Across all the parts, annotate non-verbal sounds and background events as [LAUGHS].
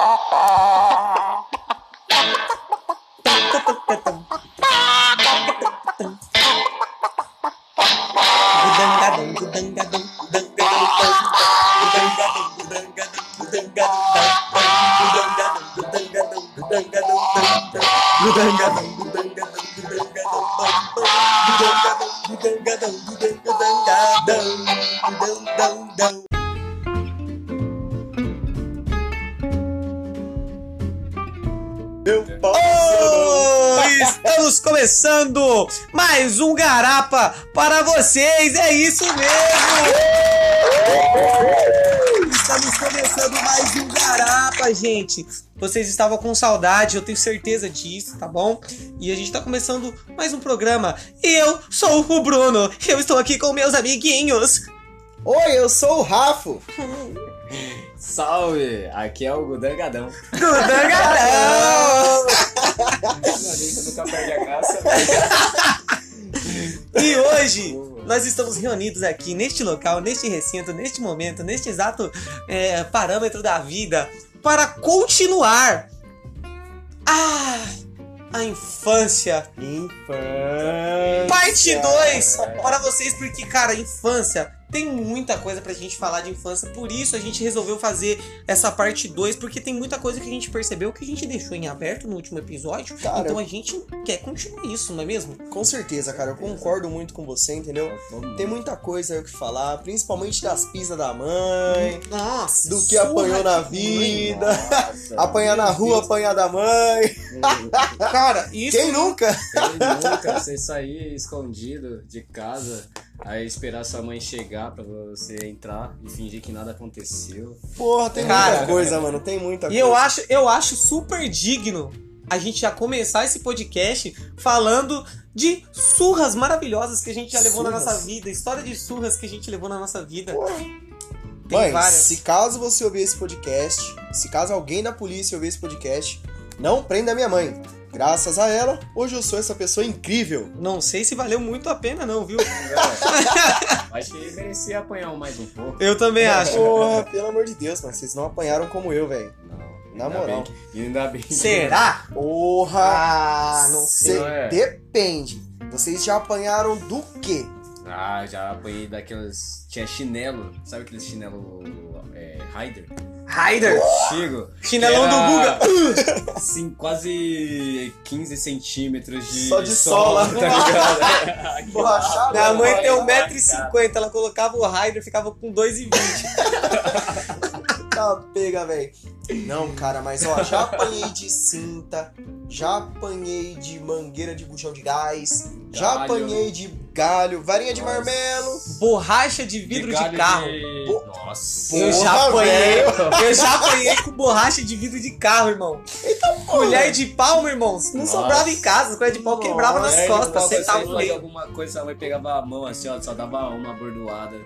Oh, estamos começando mais Garapa para vocês, é isso mesmo! Estamos começando mais um Garapa, gente. Vocês estavam com saudade, eu tenho certeza disso, tá bom? E a gente tá começando mais um programa. E eu sou o Bruno, eu estou aqui com meus amiguinhos. Oi, eu sou o Rafo. Salve! Aqui é o Gudangadão. Gudangadão! nunca perde a graça. [LAUGHS] E hoje nós estamos reunidos aqui neste local, neste recinto, neste momento, neste exato é, parâmetro da vida para continuar a, a infância. Infância. Parte 2 para vocês, porque, cara, infância tem muita coisa pra gente falar de infância, por isso a gente resolveu fazer essa parte 2, porque tem muita coisa que a gente percebeu que a gente deixou em aberto no último episódio. Cara, então a gente quer continuar isso, não é mesmo? Com certeza, cara, eu concordo muito com você, entendeu? Tem muita coisa o que falar, principalmente das pisas da mãe, Nossa, do que apanhou na vida, Nossa, apanhar na rua, Deus. apanhar da mãe. Cara, isso. Quem nunca? Quem nunca você sair escondido de casa, aí esperar sua mãe chegar pra você entrar e fingir que nada aconteceu. Porra, tem Cara. muita coisa, mano, tem muita E coisa. eu acho, eu acho super digno a gente já começar esse podcast falando de surras maravilhosas que a gente já levou na Surras? nossa vida, história de surras que a gente levou na nossa vida. Porra. Tem Mãe, várias. se caso você ouvir esse podcast, se caso alguém da polícia ouvir esse podcast, não prenda minha mãe. Graças a ela, hoje eu sou essa pessoa incrível. Não sei se valeu muito a pena não, viu? [LAUGHS] Acho que merecia apanhar mais um pouco. Eu também acho. Porra, pelo amor de Deus, mano, vocês não apanharam como eu, velho. Não, Na ainda moral. bem ainda bem. Será? Porra! Ah, não sei. Não é? Depende. Vocês já apanharam do quê? Ah, já apanhei daqueles. Tinha chinelo, sabe aqueles chinelo é, Raider? Raider! Chico. Chinelão do Guga! Sim, quase 15 centímetros de. Só de sola. tá ligado? [LAUGHS] Borrachado? Minha mãe tem Olha, 1,50m, ela colocava o Raider e ficava com 2,20m. [LAUGHS] Tá pega, velho. Não, cara, mas ó, já apanhei de cinta, já apanhei de mangueira de buchão de gás, já Galho. apanhei de galho, varinha de Nossa. marmelo. Borracha de vidro de, galho carro. de- Pô, Nossa. Eu Porra, já apanhei. velho. Eu já apanhei com borracha de vidro de carro, irmão. Colher de pau, meu irmão. Não Nossa. sobrava em casa, colher de pau Nossa. quebrava nas É, costas, sentava você no meio. alguma coisa, sua mãe pegava a mão assim, ó, só dava uma bordoada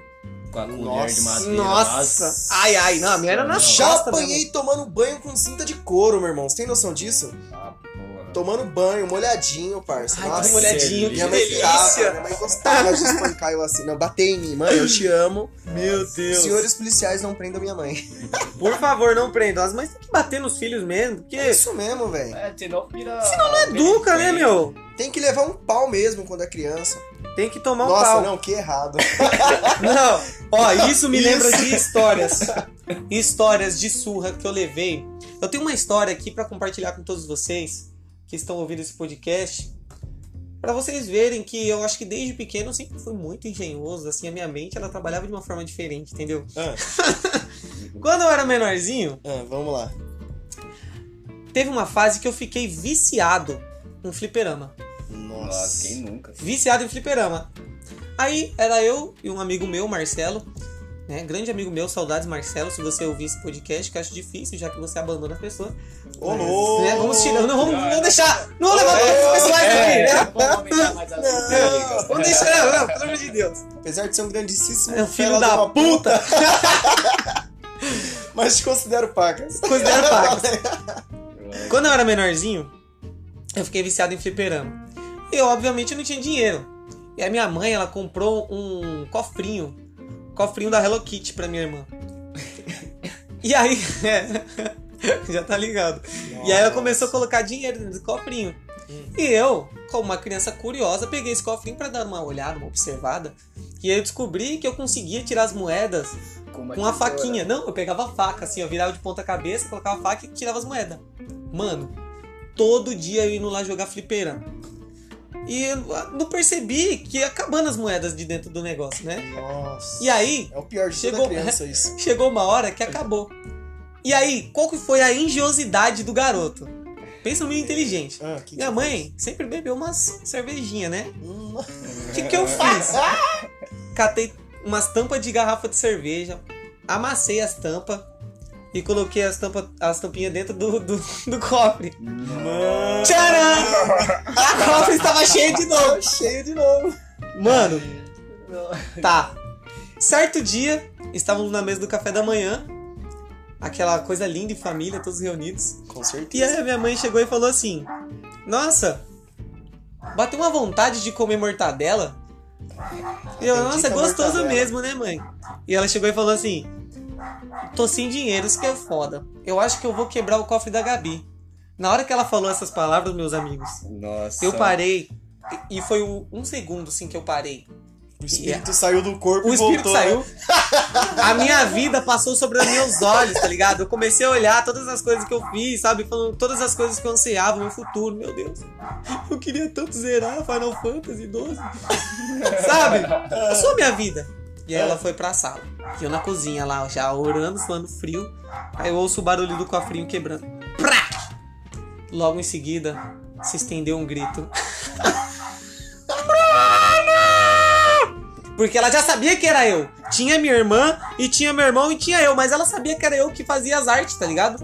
com a colher de Nossa, madeira. Nossa. Ai, ai, não, a minha era na Não. Já apanhei tomando banho com cinta de couro, meu irmão. Você tem noção disso? Ah. Tomando banho, molhadinho, parça. Ai, Nossa, que molhadinho, que Minha mãe delícia. minha mãe gostava de espancar eu assim. Não, bater em mim. Mãe, eu te amo. Meu Deus. Senhores policiais, não prendam minha mãe. Por favor, não prendam. As mães têm que bater nos filhos mesmo, porque É isso mesmo, velho. É, senão vira. senão não educa, né, meu? Tem que levar um pau mesmo quando é criança. Tem que tomar um Nossa, pau. não, que errado. [LAUGHS] Não, ó, isso me Isso. lembra de histórias. Histórias de surra que eu levei. Eu tenho uma história aqui pra compartilhar com todos vocês que estão ouvindo esse podcast. Pra vocês verem que eu acho que desde pequeno eu sempre fui muito engenhoso, assim, a minha mente ela trabalhava de uma forma diferente, entendeu? Ah, [LAUGHS] Quando eu era menorzinho, ah, vamos lá. teve uma fase que eu fiquei viciado em fliperama. Nossa, Nossa. quem nunca? viciado em fliperama. Aí era eu e um amigo meu, Marcelo, né? Grande amigo meu, saudades Marcelo, se você ouvir esse podcast, que eu acho difícil, já que você abandona a pessoa. Ô, Mas, louco! né, Vamos tirar, não vamos, vamos deixar, não vamos levar É, todos os pessoais aqui, né? Vamos as Não. intrigas. Vamos deixar, não, pelo amor de Deus. Apesar de ser um grandíssimo É um filho da uma puta. [LAUGHS] Mas te considero pacas. Considera pagos. [LAUGHS] Quando eu era menorzinho, eu fiquei viciado em fliperama. E eu, obviamente, não tinha dinheiro. E a minha mãe, ela comprou um cofrinho. Cofrinho da Hello Kitty pra minha irmã. E aí, é, [LAUGHS] Já tá ligado. E aí ela começou a colocar dinheiro dentro do cofrinho. E eu, como uma criança curiosa, peguei esse cofrinho pra dar uma olhada, uma observada. E aí eu descobri que eu conseguia tirar as moedas uma com uma faquinha. Não, eu pegava a faca, assim, eu virava de ponta cabeça, colocava a faca e tirava as moedas. Mano, todo dia eu indo lá jogar flipeira. E eu não percebi que ia acabando as moedas de dentro do negócio, né? Nossa. E aí, É o pior de Chegou- criança [LAUGHS] isso. chegou uma hora que acabou. E aí, qual que foi a engenhosidade do garoto? Pensa meio inteligente. Ah, que Minha mãe sempre bebeu umas cervejinha, né? Hum, O que, que eu fiz? [LAUGHS] Catei umas tampas de garrafa de cerveja, amassei as tampas e coloquei as, tampa, as tampinhas dentro do, do, [LAUGHS] do cofre. Mano. Tcharam! O cofre estava cheio de novo. Cheio de novo. Mano, tá. Certo dia, estávamos na mesa do café da manhã. Aquela coisa linda em família, todos reunidos. Com certeza. E aí a minha mãe chegou e falou assim: Nossa, bateu uma vontade de comer mortadela. E eu, nossa, é gostoso mortadela." mesmo, né, mãe? E ela chegou e falou assim: Tô sem dinheiro, isso que é foda. Eu acho que eu vou quebrar o cofre da Gabi. Na hora que ela falou essas palavras, meus amigos, Nossa. eu parei. E e foi um segundo, assim, que eu parei. O espírito saiu do corpo O e espírito voltou. saiu. [LAUGHS] A minha vida passou sobre os meus olhos, tá ligado? Eu comecei a olhar todas as coisas que eu fiz, sabe? Falando todas as coisas que eu ansiava, meu futuro, meu Deus. Eu queria tanto zerar Final Fantasy 12. [LAUGHS] Sabe? Eu sou a minha vida. E aí ela foi pra sala. E eu na cozinha lá, já orando, suando frio. Aí eu ouço o barulho do cofrinho quebrando. Prá! Logo em seguida, se estendeu um grito. [LAUGHS] Porque ela já sabia que era eu. Tinha minha irmã e tinha meu irmão e tinha eu, mas ela sabia que era eu que fazia as artes, tá ligado?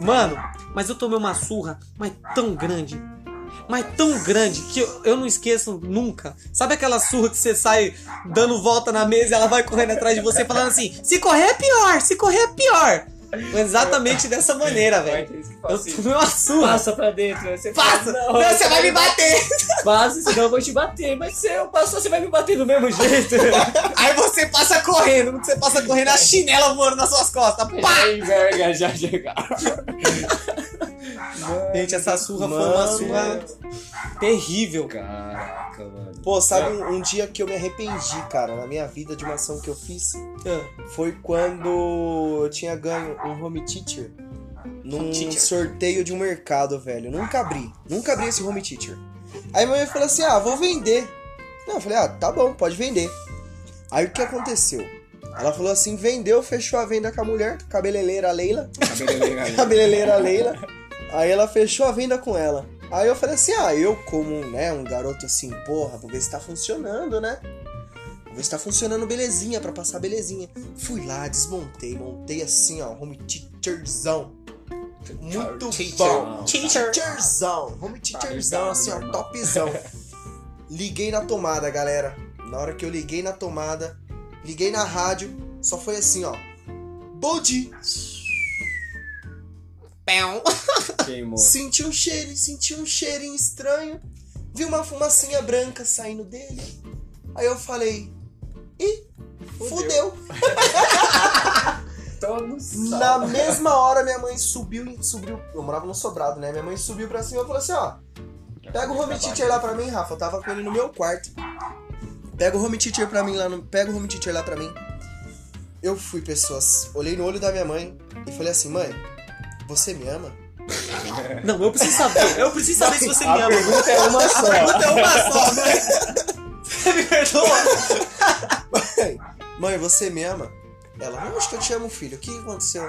Mano, mas eu tomei uma surra, mas tão grande. Mas tão grande que eu, eu não esqueço nunca. Sabe aquela surra que você sai dando volta na mesa e ela vai correndo atrás de você falando assim: se correr é pior, se correr é pior. Exatamente dessa maneira, velho. Eu tomei uma surra. Passa pra dentro. Você Passa! fala, Não, você vai me bater! Passa, senão eu vou te bater. Mas se eu passar, você vai me bater do mesmo jeito. [LAUGHS] Aí você passa correndo. Quando você passa correndo, a chinela voando nas suas costas. Pá! Já enverga, já [LAUGHS] Gente, essa surra foi Mano. uma surra terrível. Caraca, mano. Pô, sabe um, um dia que eu me arrependi, cara, na minha vida de uma ação que eu fiz? Ah, Foi quando eu tinha ganho um home teacher num teacher. sorteio de um mercado, velho. Nunca abri. Nunca abri esse home teacher. Aí minha mãe falou assim: ah, vou vender. Não, eu falei, ah, tá bom, pode vender. Aí o que aconteceu? Ela falou assim: vendeu, fechou a venda com a mulher, cabeleireira Leila. cabeleireira [LAUGHS] Leila. Aí ela fechou a venda com ela. Aí eu falei assim: ah, eu, como né, um garoto assim, porra, vou ver se tá funcionando, né? Vou ver se tá funcionando belezinha, pra passar belezinha. Fui lá, desmontei, montei assim, ó, home teacherzão. Muito Teacher. bom. Teacher. Teacherzão. Home teacherzão, assim, ó, topzão. Liguei na tomada, galera. Na hora que eu liguei na tomada, liguei na rádio, só foi assim, ó. Bom dia. [LAUGHS] Queimou. Senti um cheiro, senti um cheirinho estranho. Vi uma fumacinha branca saindo dele. Aí eu falei, ih, fudeu. No [LAUGHS] Na mesma hora minha mãe subiu, subiu, eu morava no sobrado, né? Minha mãe subiu pra cima e falou assim, ó, pega o home teacher lá pra mim, Rafa, eu tava com ele no meu quarto. Pega o home teacher pra mim lá, no, pega o home teacher lá pra mim. Eu fui, pessoas, olhei no olho da minha mãe e falei assim, mãe, você me ama? [LAUGHS] Não, eu preciso saber. Eu preciso saber se você me A ama. pergunta é uma só. Pergunta é uma só, né? [LAUGHS] Você me perdoa? Mãe, mãe, você me ama? Ela, não, acho que eu te amo, filho. O que aconteceu?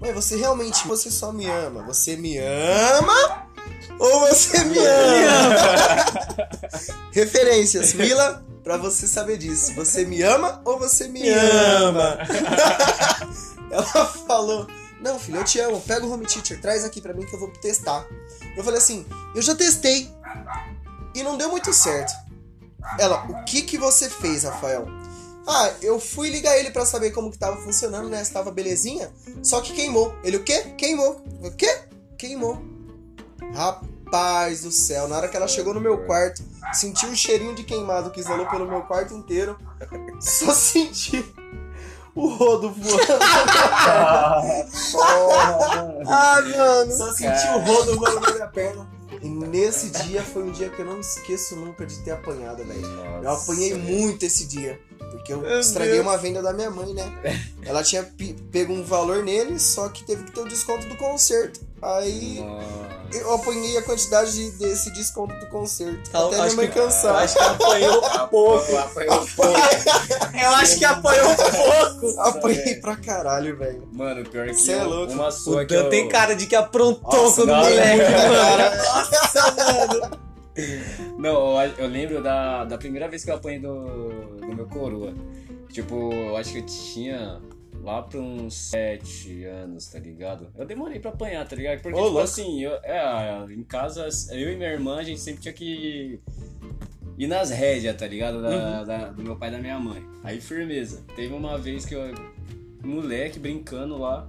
Mãe, você realmente, você só me ama. Você me ama ou você me ama? [LAUGHS] Referências, Mila, pra você saber disso. Você me ama ou você me, ama? Ela falou, não, filho, eu te amo. Pega o home teacher, traz aqui pra mim que eu vou testar. Eu falei assim, eu já testei e não deu muito certo. Ela, o que que você fez, Rafael? Ah, eu fui ligar ele pra saber como que tava funcionando, né? Se tava belezinha. Só que queimou. Ele o quê? Queimou. O quê? Queimou. Rapaz do céu, na hora que ela chegou no meu quarto, senti um cheirinho de queimado que exalou pelo meu quarto inteiro. Só senti o rodo voando. Porra, [LAUGHS] Ah, mano. Só senti o rodo voando na minha perna. E nesse dia foi um dia que eu não esqueço nunca de ter apanhado, velho. Eu apanhei muito esse dia. Porque eu Meu estraguei Deus. uma venda da minha mãe, né? Ela tinha pego um valor nele, só que teve que ter o desconto do conserto. Aí Nossa. eu apanhei a quantidade de- desse desconto do conserto. Eu Até minha acho mãe que- Eu cansar. acho que apanhou pouco. Apanhou pouco. [LAUGHS] Eu acho que apanhou pouco. Apanhei pra caralho, velho. Mano, pior que Cê é louco. uma O sua que Dan eu... tem cara de que aprontou Nossa, quando não, moleque, é. [LAUGHS] mano. Nossa, mano. [LAUGHS] Não, eu, eu lembro da, da primeira vez que eu apanhei do, do meu coroa. Tipo, eu acho que eu tinha lá pra uns sete anos, tá ligado? Eu demorei pra apanhar, tá ligado? Porque, Ô, tipo louco. assim, eu, é, em casa, eu e minha irmã, a gente sempre tinha que ir nas rédeas, tá ligado? Da, Uhum. da- do meu pai e da minha mãe. Aí, firmeza. Teve uma vez que eu, moleque, brincando lá,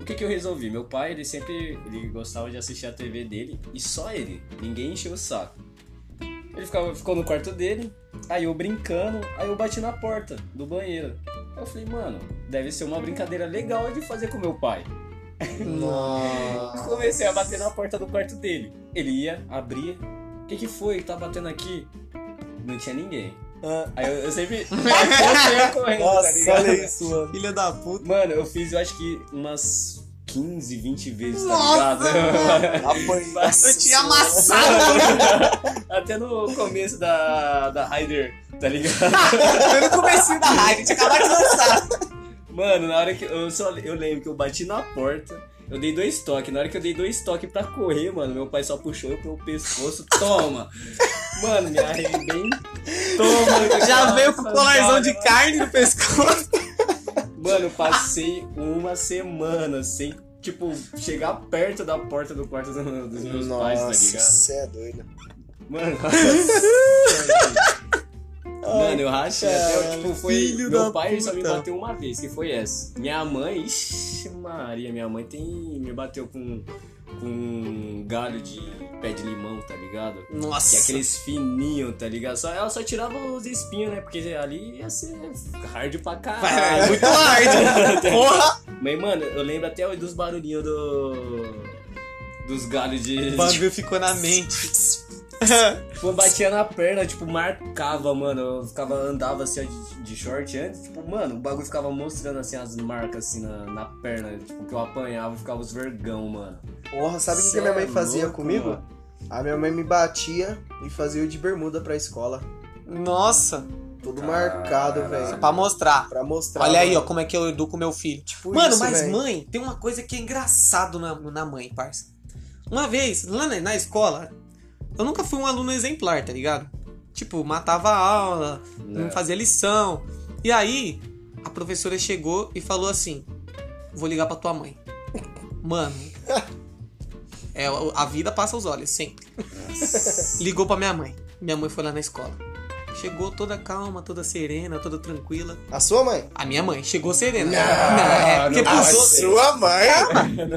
o que que eu resolvi? Meu pai, ele sempre ele gostava de assistir a TV dele e só ele. Ninguém encheu o saco. Ele ficava, ficou no quarto dele, aí eu brincando, aí eu bati na porta do banheiro. Aí eu falei, mano, deve ser uma brincadeira legal de fazer com meu pai. Nossa. [LAUGHS] Comecei a bater na porta do quarto dele. Ele ia, abria. O que que foi que tá batendo aqui? Não tinha ninguém. Aí eu, eu sempre. [LAUGHS] eu saía correndo, tá ligado? isso, mano. Filha da puta. Mano, eu fiz, eu acho que umas 15, 20 vezes, tá Nossa, ligado? [LAUGHS] Apanhei. Eu tinha amassado. [LAUGHS] Até no começo da, da Raider, tá ligado? Foi no comecinho da rádio, tinha acabado de lançar. Mano, na hora que eu só eu lembro que eu bati na porta, eu dei dois toques. Na hora que eu dei dois toques pra correr, mano, meu pai só puxou eu pelo pescoço, toma! Mano, me arrebentei. Toma, Já veio com o Nossa, colarzão de mano. carne no pescoço. Mano, eu passei uma semana sem, tipo, chegar perto da porta do quarto do- dos meus pais, tá Nossa, ligado? você é doido. Mano, [LAUGHS] Mano, eu rachei até, tipo, foi. meu pai só me puta. bateu uma vez, que foi essa. Minha mãe, ixi, Maria, minha mãe tem. me bateu com. com um galho de pé de limão, tá ligado? Nossa. aqueles fininhos, tá ligado? Só, ela só tirava os espinhos, né? Porque ali ia ser hard pra caralho. é muito hard. [LAUGHS] Porra. Mas, mano, eu lembro até dos barulhinhos do. dos galhos de. O bagulho ficou na mente. [LAUGHS] [LAUGHS] Tipo, batia na perna, tipo, marcava, mano. Eu ficava, andava assim, ó, de, de short antes, tipo, mano, o bagulho ficava mostrando assim as marcas assim na, na perna, tipo, que eu apanhava e ficava os vergão, mano. Porra, sabe o que, a minha é mãe fazia louco, comigo? mano. A minha mãe me batia e fazia eu de bermuda pra escola. Nossa. Tudo marcado, velho. Pra mostrar. Pra mostrar. Olha aí, ó, como é que eu educo meu filho. Tipo Mano, isso, mas velho. mãe, tem uma coisa que é engraçado na, na mãe, parça. Uma vez, lá na, na escola, eu nunca fui um aluno exemplar, tá ligado? Tipo, matava a aula, não É. fazia lição. E aí, a professora chegou e falou assim: Vou ligar pra tua mãe. Mano, é, a vida passa os olhos, sempre. Ligou pra minha mãe. Minha mãe foi lá na escola. Chegou toda calma, toda serena, toda tranquila. A sua mãe? A minha mãe chegou serena. Não, é, não pode outros- ser. sua mãe?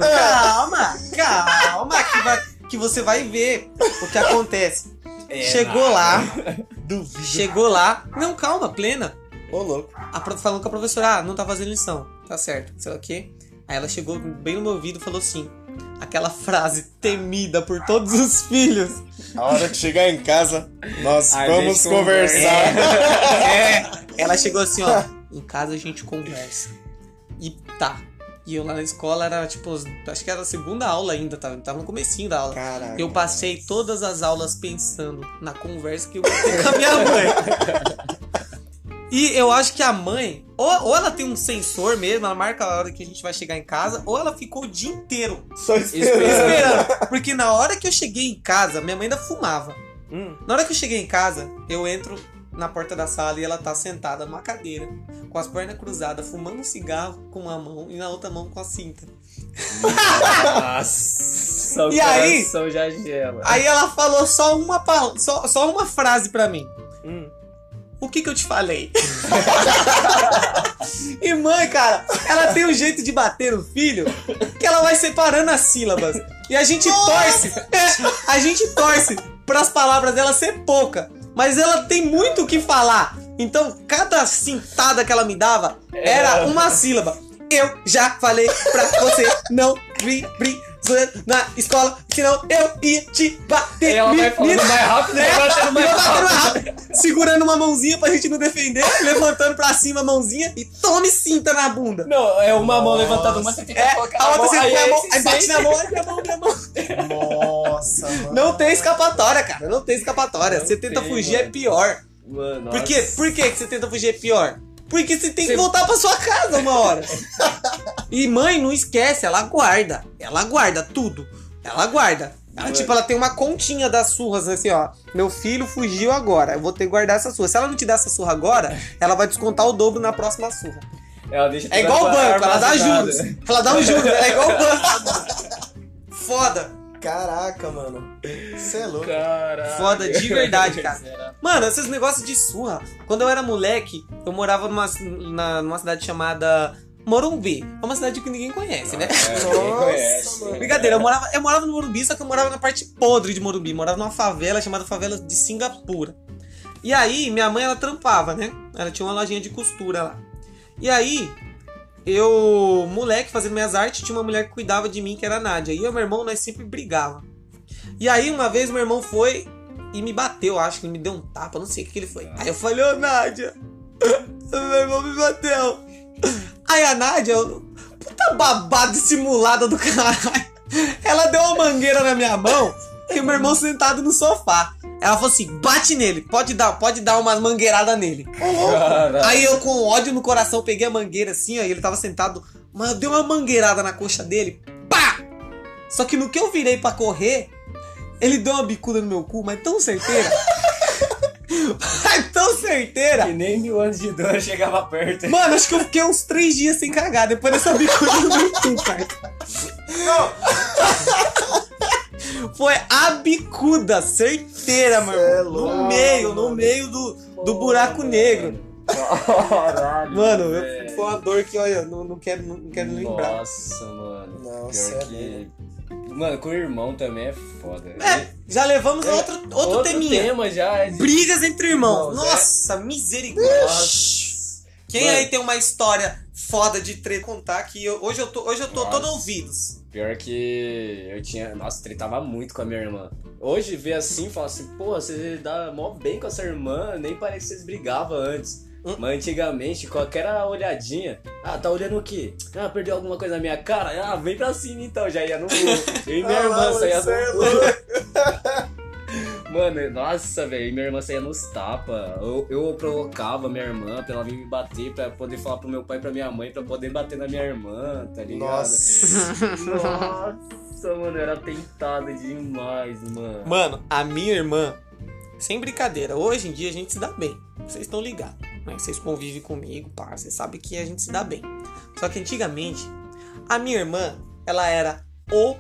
Calma, calma, que, vai- que você vai ver o que acontece. É, chegou nada. lá, Duvido. chegou lá. Não, calma, plena. Ô, louco. A, falando com a professora, ah, não tá fazendo lição. Tá certo, sei lá o quê. Aí ela chegou bem no meu ouvido e falou assim: aquela frase temida por todos os filhos. A hora que chegar em casa, nós A vamos conversar. É, ela chegou assim, ó. Em casa a gente conversa. E tá. E eu lá na escola era tipo, acho que era a segunda aula ainda, tava, tava no comecinho da aula. Caralho. Eu passei todas as aulas pensando na conversa que eu ter com a minha mãe. E eu acho que a mãe, ou, ou ela tem um sensor mesmo, ela marca a hora que a gente vai chegar em casa, ou ela ficou o dia inteiro Só Esperando. esperando. Porque na hora que eu cheguei em casa, minha mãe ainda fumava. Hum. Na hora que eu cheguei em casa, eu entro na porta da sala e ela tá sentada numa cadeira, com as pernas cruzadas, fumando um cigarro com uma mão e na outra mão com a cinta. Nossa, o E aí? já gela. Aí ela falou só uma, pal- só, só uma frase pra mim. Hum. O que que eu te falei? [LAUGHS] e mãe, cara, ela tem um jeito de bater no filho que ela vai separando as sílabas. E a gente torce, [LAUGHS] a gente torce para as palavras dela ser pouca, mas ela tem muito o que falar. Então, cada cintada que ela me dava era uma sílaba. Eu já falei pra você não na escola, senão eu ia te bater. Ela vai falando mais rápido, É, vai batendo mais rápido. rápido, segurando uma mãozinha pra gente não defender, levantando pra cima a mãozinha e tome cinta na bunda. Não, é uma mão levantada, uma você tem que É, colocar a outra você aí, põe a mão, aí bate sente. na mão, aí minha mão, minha mão. Nossa, mano. Não tem escapatória, cara. Não tem escapatória. Não você tenta tem, fugir é mano. pior. Mano, Por quê? nossa. Por que que você tenta fugir é pior? Porque você tem que voltar pra sua casa uma hora. e mãe não esquece, ela guarda. Ela guarda tudo. Ela guarda. Ela, Mano. tipo, ela tem uma continha das surras, assim, ó. Meu filho fugiu agora. Eu vou ter que guardar essa surra. Se ela não te der essa surra agora, ela vai descontar o dobro na próxima surra. É igual o banco, ela dá juros. Ela dá um juros, é igual o banco. [LAUGHS] Foda. Caraca, mano. Você é louco. Caralho. Foda de verdade, cara. Será? [LAUGHS] Mano, esses negócios de surra. Quando eu era moleque, eu morava numa, na- numa cidade chamada Morumbi. É uma cidade que ninguém conhece, né? É, Nossa, ninguém conhece. mano. Brincadeira, eu morava, eu morava no Morumbi, só que eu morava na parte podre de Morumbi. Morava numa favela chamada Favela de Singapura. E aí, minha mãe, ela trampava, né? Ela tinha uma lojinha de costura lá. E aí, eu, moleque, fazendo minhas artes, tinha uma mulher que cuidava de mim, que era a Nádia. E eu meu irmão, nós sempre brigava. E aí, uma vez, meu irmão foi e me bateu, acho que ele me deu um tapa, não sei o que, que ele foi. Aí eu falei, ô Nádia, [LAUGHS] meu irmão me bateu. Aí a Nádia, puta babada dissimulada do caralho. Ela deu uma mangueira na minha mão e meu irmão sentado no sofá. Ela falou assim: bate nele, pode dar, pode dar umas mangueiradas nele. Caralho. Aí eu, com ódio no coração, peguei a mangueira assim, ó, e ele tava sentado, mas eu dei uma mangueirada na coxa dele, pá! Só que no que eu virei pra correr, ele deu uma bicuda no meu cu, mas tão certeira. [LAUGHS] mas tão certeira. Que nem mil anos de dor chegava perto. Mano, acho que eu fiquei uns três dias sem cagar depois dessa bicuda no meu cu, cara. [LAUGHS] Foi a bicuda, certeira, é irmão. louco, No meio, no mano. meio do, do buraco negro. Caralho. Mano, foi uma dor que, olha, não, não quero, não quero lembrar. Nossa, mano. Pior cê é que. Mano, com o irmão também é foda. É, já levamos a outro, outro, teminha. tema já. é de- Brigas entre irmãos. Irmãos, é. Nossa, misericórdia. Quem Mano. aí tem uma história foda de treta contar que eu- hoje eu tô, hoje eu tô Nossa. todo ouvidos. Pior que eu tinha. Nossa, tretava muito com a minha irmã. Hoje ver assim, fala assim, pô, você dá mó bem com essa irmã, nem parece que vocês brigavam antes. Hum. Mas antigamente, qualquer olhadinha, ah, tá olhando o quê? Ah, perdeu alguma coisa na minha cara? Ah, vem pra cima então, já ia no. Eu [LAUGHS] e minha Ah, irmã saía é no muro. [LAUGHS] Mano, nossa, velho, minha irmã saía nos tapas. Eu, eu provocava minha irmã pra ela vir me bater, pra poder falar pro meu pai e pra minha mãe, pra poder bater na minha irmã, tá ligado? Nossa. [LAUGHS] Nossa, mano, eu era tentado demais, mano. Mano, a minha irmã, sem brincadeira, hoje em dia a gente se dá bem. Vocês estão ligados. Né? Vocês convivem comigo, pá, vocês sabem que a gente se dá bem. Só que antigamente, a minha irmã, ela era o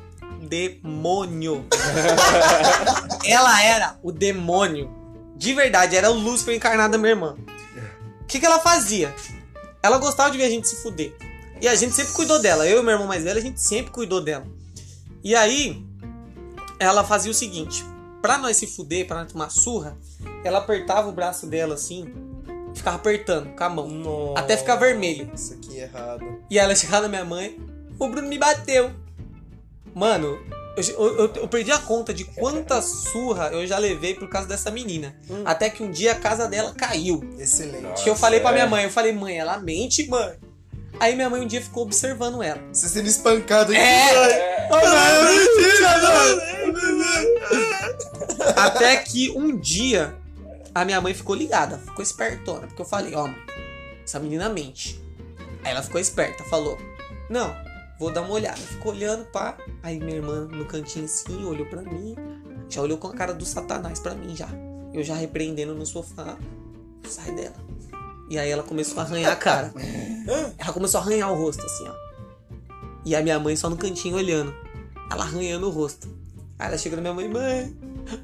demônio. [LAUGHS] ela era o demônio. De verdade, era o Lúcifer encarnado da minha irmã. O que, que ela fazia? Ela gostava de ver a gente se fuder. E a gente sempre cuidou dela. Eu e meu irmão mais velho, a gente sempre cuidou dela. E aí, ela fazia o seguinte: pra nós se fuder, pra nós tomar surra, ela apertava o braço dela assim, ficava apertando com a mão. Nossa. Até ficar vermelho. Isso aqui é errado. E ela chegava na minha mãe, o Bruno me bateu. Mano, eu, eu- eu perdi a conta de quanta surra eu já levei por causa dessa menina. Hum. Até que um dia a casa dela caiu. Excelente. que eu falei pra é. minha mãe, eu falei, mãe, ela mente, mãe. Aí minha mãe um dia ficou observando ela. Você sendo espancado aqui. É. não. Até que um dia a minha mãe ficou ligada, ficou espertona, porque eu falei, ó, mãe, essa menina mente. Aí ela ficou esperta, falou, não, vou dar uma olhada. Ficou olhando, pá. Aí minha irmã no cantinho assim, olhou pra mim, já olhou com a cara do satanás pra mim já. Eu já repreendendo no sofá, sai dela. E aí ela começou a arranhar a cara. [LAUGHS] Ela começou a arranhar o rosto, assim, ó. E a minha mãe só no cantinho olhando. Ela arranhando o rosto. Aí ela chega na minha mãe, mãe,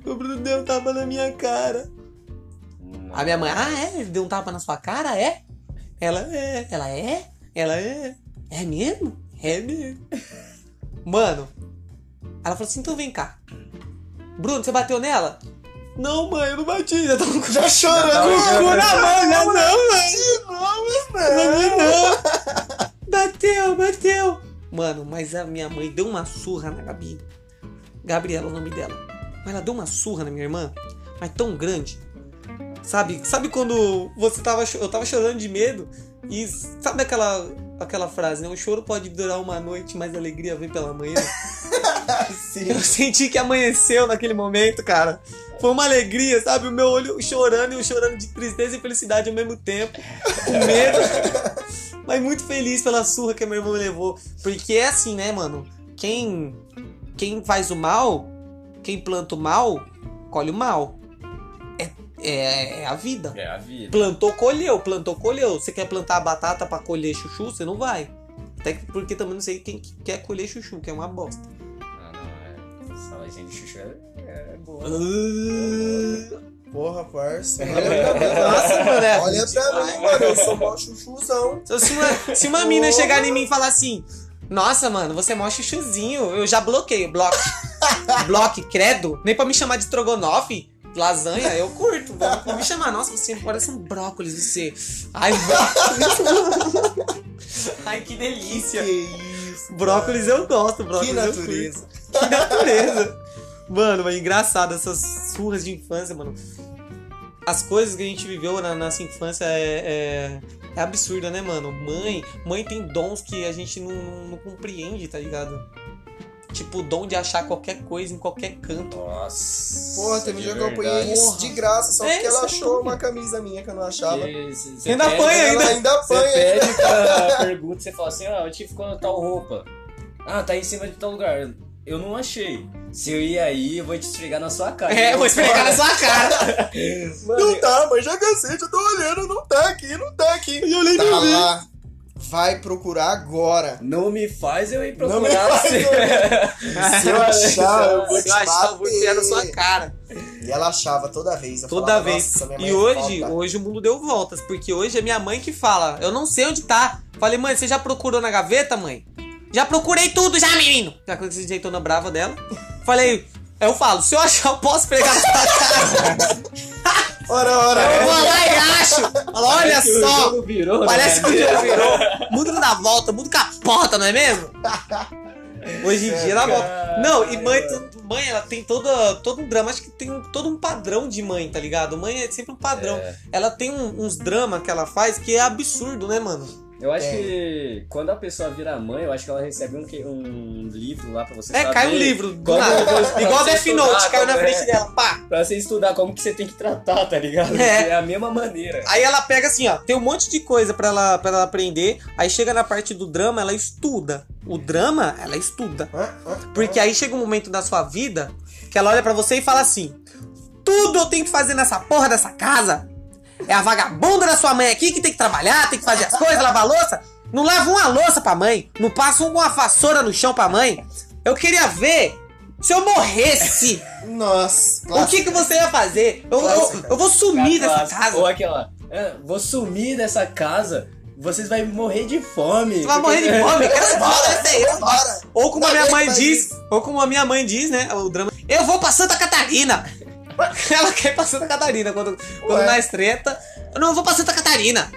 o Bruno deu um tapa na minha cara. A minha mãe, ah, é? Ele deu um tapa na sua cara, é? Ela é. Ela é? Ela é. É mesmo? É mesmo. Mano, ela falou assim, então vem cá. Bruno, você bateu nela? Não, mãe, eu não bati. Já tava Já chorando. tava o cu na mão, já não, mãe. Não, Não. Bateu, bateu. Mano, mas a minha mãe deu uma surra na Gabi. Gabriela é o nome dela. Mas ela deu uma surra na minha irmã, mas tão grande. Sabe? Sabe quando você tava eu tava chorando de medo e sabe aquela aquela frase, né? O choro pode durar uma noite, mas a alegria vem pela manhã. [LAUGHS] Sim. Eu senti que amanheceu naquele momento, cara. Foi uma alegria, sabe? O meu olho chorando e eu chorando de tristeza e felicidade ao mesmo tempo. Com medo. [LAUGHS] Mas muito feliz pela surra que a minha irmã me levou. Porque é assim, né, mano? Quem, quem faz o mal, quem planta o mal, colhe o mal. É, é, é a vida. É a vida. Plantou, colheu. Plantou, colheu. Você quer plantar batata pra colher chuchu? Você não vai. Até que- porque também não sei quem que quer colher chuchu, que é uma bosta. Ah, não, é. Saladinha de chuchu é, é boa. Porra, parça. Nossa, mano, é Olha pra mim, mano. Eu sou mó chuchuzão. Se uma, se uma mina chegar em mim e falar assim, nossa, mano, você é mó chuchuzinho, eu já bloqueio, bloco. [LAUGHS] bloque, credo. Nem pra me chamar de estrogonofe, lasanha, eu curto. Vão me chamar, nossa, você parece um brócolis, você. Ai, brócolis. [LAUGHS] Ai, que delícia. Que isso. Brócolis eu gosto, brócolis Que natureza. Que natureza. Mano, mas engraçado, essas surras de infância, mano. As coisas que a gente viveu na nossa infância é, é, é absurda, né, mano? Mãe, mãe tem dons que a gente não, não, não compreende, tá ligado? Tipo, o dom de achar qualquer coisa em qualquer canto. Nossa. Porra, teve um dia que eu apanhei isso de graça, só É, porque ela é achou uma camisa minha que eu não achava. Você você Ainda apanha ainda. ainda Você apanha. ainda. pede pra pergunta, você fala assim, ah, onde ficou tal roupa? Ah, tá em cima de tal lugar. Eu não achei. Se eu ir aí, eu vou te esfregar na sua cara. É, vou esfregar na sua cara. Mano, [LAUGHS] Não tá, mas já cansei, já tô olhando, não tá aqui, não tá aqui. Eu nem Tá vi. Vai procurar agora. Não me faz eu ir Não me procurar faz você. [LAUGHS] Se eu achar, eu vou te achar, eu vou enfiar na sua cara. E ela achava toda vez. Eu Toda falava, vez. "Nossa, minha mãe E é hoje, foda." hoje o mundo deu voltas, porque hoje é minha mãe que fala. Eu não sei onde tá. Falei, mãe, você já procurou na gaveta, mãe? Já procurei tudo já, menino. Já com esse jeitona brava dela. Falei, eu falo, se eu achar, eu posso pregar na sua cara. [LAUGHS] Ora, ora, Eu vou lá e acho. Falo, olha Parece [LAUGHS] que o só. jogo virou, Parece né? que o jogo virou. O mundo não dá volta, o mundo capota, não é mesmo? Hoje em dia ela volta. Não, e mãe, mãe, ela tem toda, todo um drama. Acho que tem um- todo um padrão de mãe, tá ligado? Mãe é sempre um padrão. É. Ela tem um- uns dramas que ela faz que é absurdo, né, mano? Eu acho É. que quando a pessoa vira mãe, eu acho que ela recebe um, um livro lá pra você É, saber. cai um livro. do nada. você- Igual Death Note, caiu na como frente é. dela. Pá. Pra você estudar como que você tem que tratar, tá ligado? É. É a mesma maneira. Aí ela pega assim, ó, tem um monte de coisa pra ela, pra ela aprender. Aí chega na parte do drama, ela estuda. O drama, ela estuda. Porque aí chega um momento da sua vida que ela olha pra você e fala assim: Tudo eu tenho que fazer nessa porra dessa casa. É a vagabunda da sua mãe aqui que tem que trabalhar, tem que fazer as coisas, lavar a louça. Não lava uma louça pra mãe. Não passa uma vassoura no chão pra mãe. Eu queria ver se eu morresse. Nossa. o que, que você ia fazer? Eu, eu, eu vou sumir dessa casa. Ou aquela, "É, vou sumir dessa casa, vocês vão morrer de fome. Você vai morrer de fome. [LAUGHS] Eu quero eu eu embora. Bora. Ou como a minha aguento mãe mais diz, isso. ou como a minha mãe diz, né? O drama. Eu vou pra Santa Catarina. [LAUGHS] Ela quer ir pra Santa Catarina quando, quando nós treta. Eu não vou pra Santa Catarina.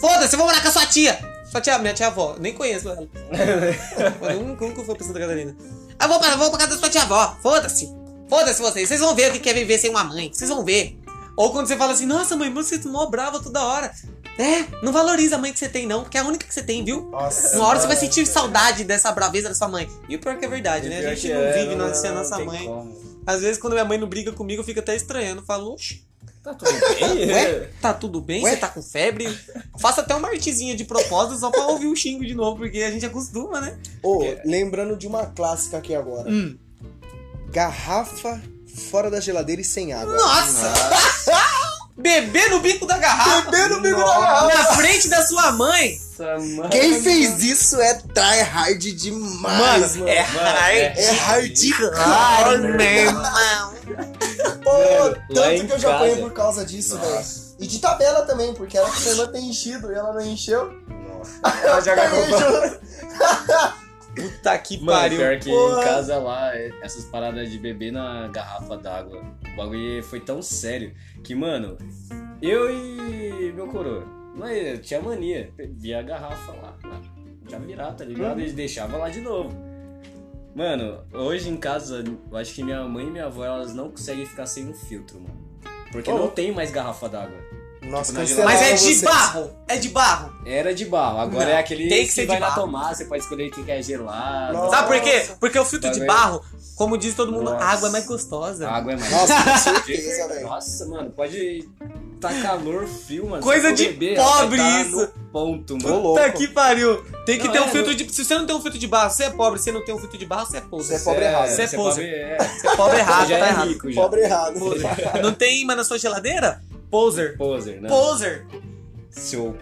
Foda-se, eu vou morar com a sua tia. Sua tia, minha tia avó, nem conheço ela. [LAUGHS] Eu nunca, nunca fui pra Santa Catarina. Eu vou pra, vou pra casa da sua tia avó. Foda-se. Foda-se vocês. Vocês vão ver o que é viver sem uma mãe. Vocês vão ver. Ou quando você fala assim, nossa mãe, você é mó brava toda hora. É, não valoriza a mãe que você tem, não, porque é a única que você tem, viu? Nossa. Uma hora você vai sentir saudade dessa braveza da sua mãe. E o pior que é verdade, né? A gente não é, vive na- sem a nossa mãe. como. Às vezes, quando minha mãe não briga comigo, eu fico até estranhando. Falo, oxe, Tá tudo bem? [LAUGHS] ué, tá tudo bem? Ué? Você tá com febre? Faço até uma artezinha de propósito só pra ouvir o xingo de novo, porque a gente acostuma, né? Ô, lembrando de uma clássica aqui agora. Hum. Garrafa fora da geladeira e sem água. Nossa! [LAUGHS] Beber no bico da garrafa. Beber no bico da Nossa. garrafa. Na frente da sua mãe. Nossa, mano. Quem fez isso é tryhard demais, mano. é hard. É hard Hard, meu irmão. Pô, tanto que eu já apanhei por causa disso, velho. E de tabela também, porque era que minha irmã tem enchido e ela não encheu. Ela joga Apanhei com. Puta que Mano, pariu. pior que Porra. em casa lá, essas paradas de beber na garrafa d'água, o bagulho foi tão sério que, mano, eu e meu coroa, nós eu tinha mania, via a garrafa lá, já virar, tá ligado? E deixava lá de novo. Mano, hoje em casa, eu acho que minha mãe e minha avó, elas não conseguem ficar sem um filtro, mano. Porque Oh. não tem mais garrafa d'água. Nossa, Tipo, Mas é de vocês. barro. É de barro. Era de barro, agora Não, é aquele tem que que ser de vai na barro. tomada, você pode escolher o que quer gelado. Nossa. Sabe por quê? Porque o filtro de barro, como diz todo mundo, a Nossa. água é mais gostosa. A água é mais Nossa, com certeza, velho. Nossa, mano, pode tá calor, frio, mano. Coisa de beber, pobre tá isso. ponto, mano. louco. Puta que pariu. Tem que Não, ter um é, filtro não- de. Se você não tem um filtro de barro, você é pobre. Se você não tem um filtro de barro, você é pobre. Você é pobre errado. Você é você poser. pobre, é. Você é pobre errado, já tá é errado. rico, já. Pobre errado. Não tem imã na sua geladeira? Poser. Poser, né? Poser. Seu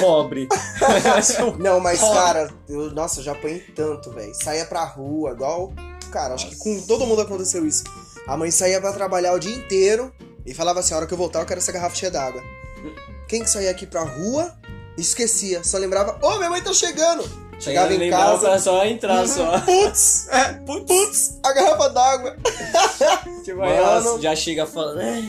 pobre. [LAUGHS] Não, mas, Pobre. cara, eu, nossa, eu já apanhei tanto, velho. Saía pra rua, igual. Cara, acho que com todo mundo aconteceu isso. A mãe saía pra trabalhar o dia inteiro e falava assim: a hora que eu voltar, eu quero essa garrafa cheia d'água. Quem que saía aqui pra rua, esquecia. Só lembrava: Ô, minha mãe tá chegando. Chegava em casa. só entrar, só. Putz, é, putz, a garrafa d'água. [LAUGHS] Tipo, aí Mano. ela já chega falando, "É,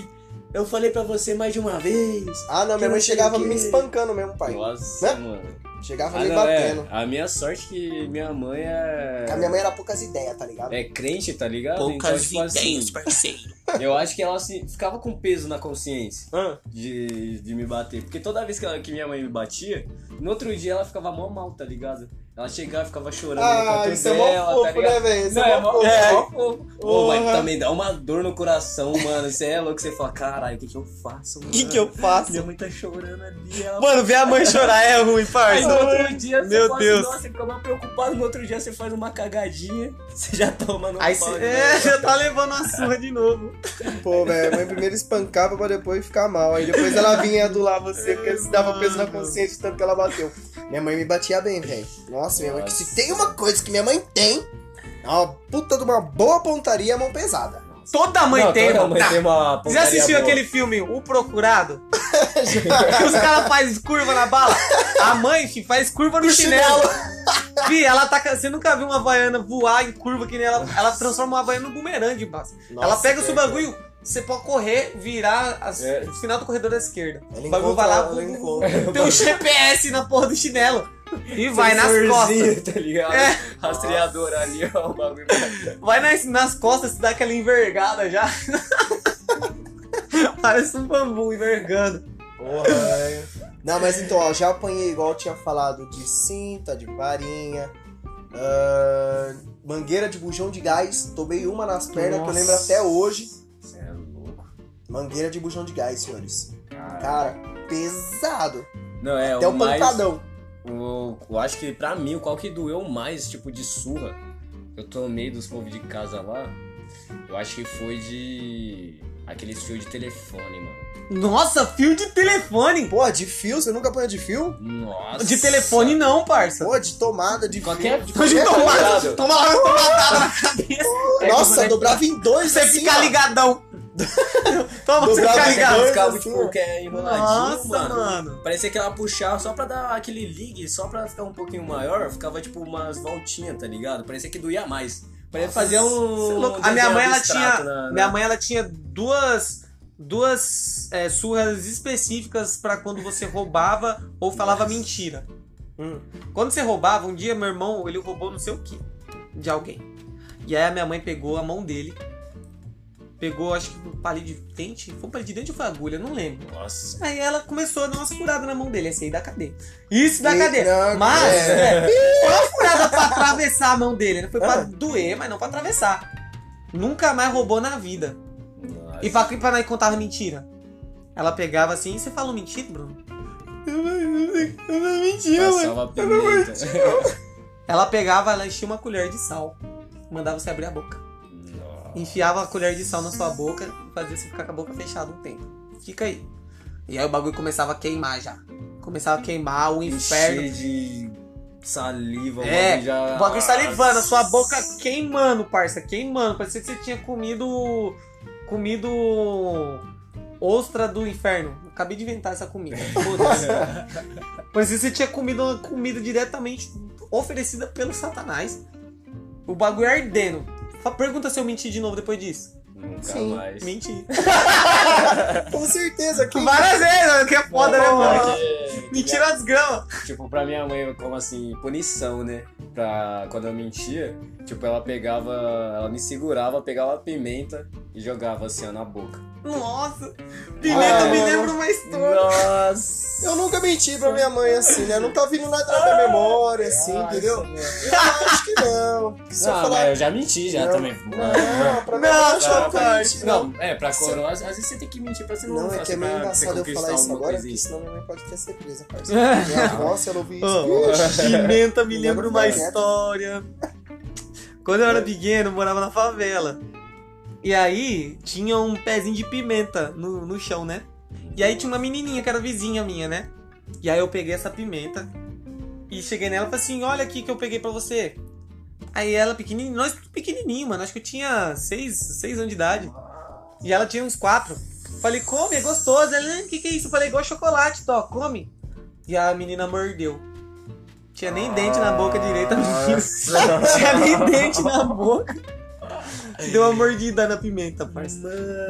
eu falei pra você mais de uma vez. Ah, não, minha Que mãe chegava o quê. me espancando mesmo, pai. Nossa, Né? mano. Chegava Ah, me não, batendo. é. A minha sorte é que minha mãe é... A minha mãe era poucas ideias, tá ligado? É crente, tá ligado? Poucas então, tipo ideias, assim, parceiro. eu acho que ela assim, ficava com peso na consciência. Ah, de, de me bater. Porque toda vez que, ela- que minha mãe me batia, no outro dia ela ficava mó mal, tá ligado? Ela chegava e ficava chorando no Ah, canto isso é dela, tá fofo, ligado? né, velho? Isso Não, é é mó é mó fofo. Ô, mas também dá uma dor no coração, mano. Você é louco, você fala, caralho, o que que eu faço, O mano? que, que eu faço? Minha mãe tá chorando ali, ela... Mano, ver a mãe chorar é ruim, Aí parça. no outro dia Meu você fala Deus. assim, nossa, você fica mais preocupado, no outro dia você faz uma cagadinha, você já toma no Aí pau você de é, já tá levando a surra de novo. Pô, velho, a mãe primeiro espancava pra depois ficar mal. Aí depois ela vinha adular você, porque se dava peso na consciência de tanto que ela bateu. Minha mãe me batia bem, velho. Nossa, minha mãe, que se tem uma coisa que minha mãe tem, é uma puta de uma boa pontaria, mão pesada. Toda mãe Não, tem, toda mãe Tá. tem uma Já assistiu boa. aquele filme O Procurado? [LAUGHS] que os caras fazem curva na bala. A mãe, fi, faz curva no No chinelo. Fi, ela tá. Você nunca viu uma havaiana voar em curva que nem ela. Ela transforma uma havaiana no bumerangue. Nossa, ela pega o seu que bagulho, você pode correr, virar as, É. no final do corredor da esquerda. Ela o bagulho vai lá, ela pum, encontra. [LAUGHS] tem um GPS na porra do chinelo. E vai nas costas. Tá ligado? É. Rastreador ali, ó, o bagulho. Vai nas, nas costas, dá aquela envergada já. [LAUGHS] Parece um bambu envergando. Porra, velho. Não, mas então, ó, já apanhei igual eu tinha falado de cinta, de varinha, ah, mangueira de bujão de gás. Tomei uma nas pernas que eu lembro Nossa. até hoje. Mangueira de bujão de gás, senhores. Cara. Cara, pesado. Não, é, Até o o mais... pancadão. O, eu acho que pra mim, o qual que doeu mais, tipo, de surra, que eu tomei dos povos de casa lá, eu acho que foi de... Aqueles fios de telefone, mano. Nossa, fio de telefone. Pô, de fio? Você nunca apanha de fio? Nossa. De telefone não, parça. Pô, de tomada, de Qualquer- fio. De qualquer tomar, coisa. toma lá uma tomatada na cabeça. É Nossa, como- dobrava em dois Você assim, fica ó. ligadão. [LAUGHS] Toma, você Dobrava fica em ligado. dois. Cabo, assim, tipo, que é enroladinho, Nossa, mano. mano. Parecia que ela puxava só pra dar aquele ligue, só pra ficar um pouquinho maior, ficava tipo umas voltinhas, tá ligado? Parecia que doía mais. Parecia fazer Cê é. A minha mãe, ela tinha. na- na- Minha mãe, ela tinha duas. Duas é, surras específicas pra quando você roubava ou falava Nossa. mentira. Hum. Quando você roubava, um dia meu irmão, ele roubou não sei o que de alguém. E aí a minha mãe pegou a mão dele, pegou, acho que um palito de dente, foi um palito de dente ou foi agulha, eu não lembro. Nossa. Aí ela começou a dar umas furadas na mão dele, esse aí da cadeia. Isso da E- cadeia. não, Mas, é. é, foi uma furada pra atravessar a mão dele, né? Foi pra Ah. doer, mas não pra atravessar. Nunca mais roubou na vida. Nossa. E pra, pra nós contava mentira. Ela pegava assim, você falou mentira, Bruno? Mentira, Passava pimenta. Ela pegava, ela enchia uma colher de sal. Mandava você abrir a boca. Enfiava a colher de sal na sua boca e fazia você ficar com a boca fechada um tempo. Fica aí. E aí o bagulho começava a queimar já. Começava a queimar o inferno. Cheio de saliva, o É, bagulho já. O bagulho salivando, a sua boca queimando, parça, queimando. Parecia que você tinha comido. comido. ostra do inferno. Acabei de inventar essa comida. [LAUGHS] Parecia que você tinha comido uma comida diretamente oferecida pelo Satanás. O bagulho ardendo. Pergunta se eu menti de novo depois disso. Nunca Sim. mais. Menti. [LAUGHS] Com certeza. Quem... Várias vezes, que é foda, né, mano? Porque- Mentira das gramas. Tipo, pra minha mãe, como assim, punição, né? Pra quando eu mentia, tipo, ela pegava. Ela me segurava, pegava a pimenta e jogava assim, ó, na boca. Nossa. Pimenta Ah, me lembra uma história. Nossa! Eu nunca menti pra minha mãe assim, né? Não tá vindo nada na minha memória, assim, entendeu? Eu acho que não. Se eu Não, falar. mas eu já menti já Não. também. Não, pra mim Não, não, não. não, é, pra coroa, às vezes você tem que mentir pra você não Não, é que é meio engraçado eu falar isso agora, porque senão minha mãe pode ter ser presa, parceiro. [LAUGHS] Minha avó, se ela ouvir isso, pimenta me lembra uma história. Quando eu era pequeno, eu morava na favela. E aí tinha um pezinho de pimenta no, no chão, né? E aí tinha uma menininha que era vizinha minha, né? E aí eu peguei essa pimenta e cheguei nela e falei assim: Olha aqui que eu peguei pra você. Aí ela, pequenininha, nós pequenininho, mano. Acho que eu tinha seis, seis anos de idade. E ela tinha uns quatro. Falei, come, é gostoso. Ela, o que, que é isso? Falei, igual chocolate, tó, come. E a menina mordeu. Tinha nem dente na boca direita, a menina. [LAUGHS] Tinha nem dente na boca. Deu uma mordida na pimenta, parça.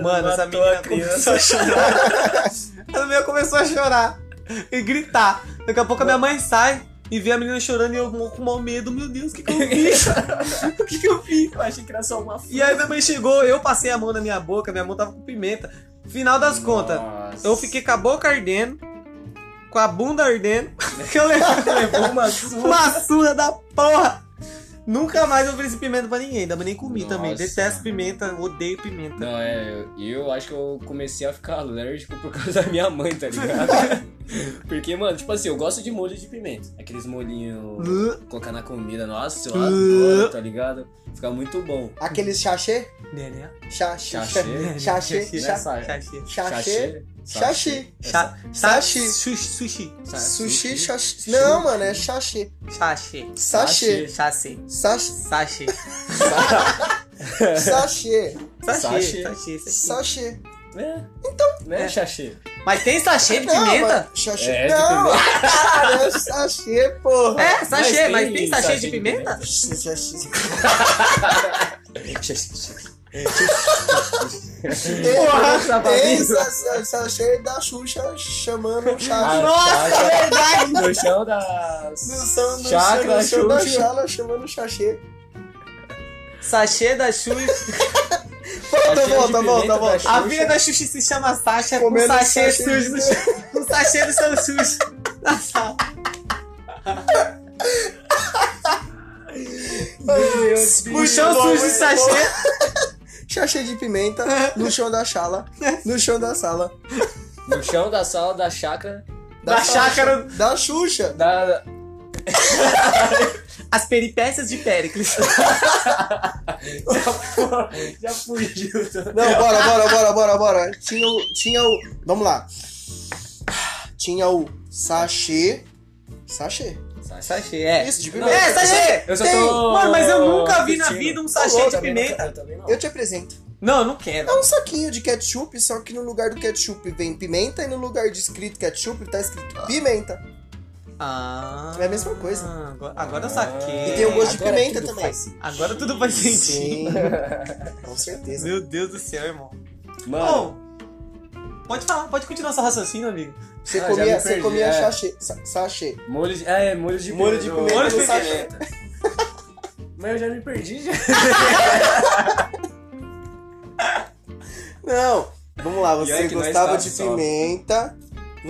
Mano, essa matou a menina começou a chorar. [LAUGHS] Essa menina começou a chorar e gritar. Daqui a pouco a minha mãe sai e vê a menina chorando e eu com mau medo. Meu Deus, o que, que eu fiz? [LAUGHS] o que, que eu fiz? Eu achei que era só uma E aí minha mãe chegou, eu passei a mão na minha boca, minha mão tava com pimenta. Final das contas, Nossa. eu fiquei com a boca ardendo, com a bunda ardendo, [LAUGHS] que eu [LAUGHS] levou uma surra. uma surra da porra. Nunca mais eu ofereci pimenta pra ninguém, ainda nem comi Nossa. também. Detesto pimenta, odeio pimenta. Não, é, eu, acho que eu comecei a ficar alérgico por causa da minha mãe, tá ligado? [LAUGHS] Porque, mano, tipo assim, eu gosto de molho de pimenta. Aqueles molhinhos Uh, colocar na comida, nossa, eu Uh. adoro, tá ligado? Fica muito bom. Aqueles chachê? né, né? Chachê. Chachê. Chachê. [LAUGHS] Chachê. Chachê. Xaxi. Xaxi. Sushi. Sushi, xaxi. Não, mano, é xaxi. Xaxi. Xaxi. Xaxi. Xaxi. Sachê. Sachê. Sachê. Sachê. É. Então. Né? É sachê. Mas tem sachê de pimenta? Não, sachê. É, não, cara, é sachê, porra. É, sachê, mas tem, mas tem sachê, sachê, de pimenta? De pimenta? Sachê. Porra, Tem sa- sachê da Xuxa chamando o chachê. Ah, Nossa, é verdade! No chão das. No som, no Chakra, no som da chala chamando o chachê. Sachê da Xuxa. [LAUGHS] Volta, Sachê volta, volta, da volta. A filha da Xuxa se chama Sasha com Comendo sachê sachê sujo. Com sachê do seu sujo. Na sala. O chão bom, sujo de muito [LAUGHS] sachê. Chachê de pimenta no [LAUGHS] chão da chala. No chão da sala. No chão da sala da chácara. Da chácara. Da Xuxa. Da. [LAUGHS] As peripécias de Péricles. [LAUGHS] Já fugiu. Não, bora, bora, bora, bora, bora. Tinha o. Tinha o. Vamos lá. Tinha o sachê. Sachê. Sachê, é. Isso, de pimenta. É, sachê! Eu só Tem. tô. Mano, mas eu nunca vi na vida um sachê de Também não, pimenta. eu também não. Eu te apresento. Não, eu não quero. É um saquinho de ketchup, só que no lugar do ketchup vem pimenta e no lugar de escrito ketchup tá escrito pimenta. Ah. É a mesma coisa. Agora, agora eu saquei. E tem o gosto de Agora pimenta tudo também. faz sentido. Agora tudo faz sentido. Sim. [LAUGHS] Com certeza. Meu Deus do céu, irmão. Mano, Bom, pode falar, pode continuar seu raciocínio, amigo. Você Ah, comia, você perdi, comia é. sachê. sa- Sachê. molho de. É, molho de Molho de pimenta. pimenta Molho de pimenta. sachê. Mas eu já me perdi já. [LAUGHS] Não, vamos lá, você gostava de pimenta.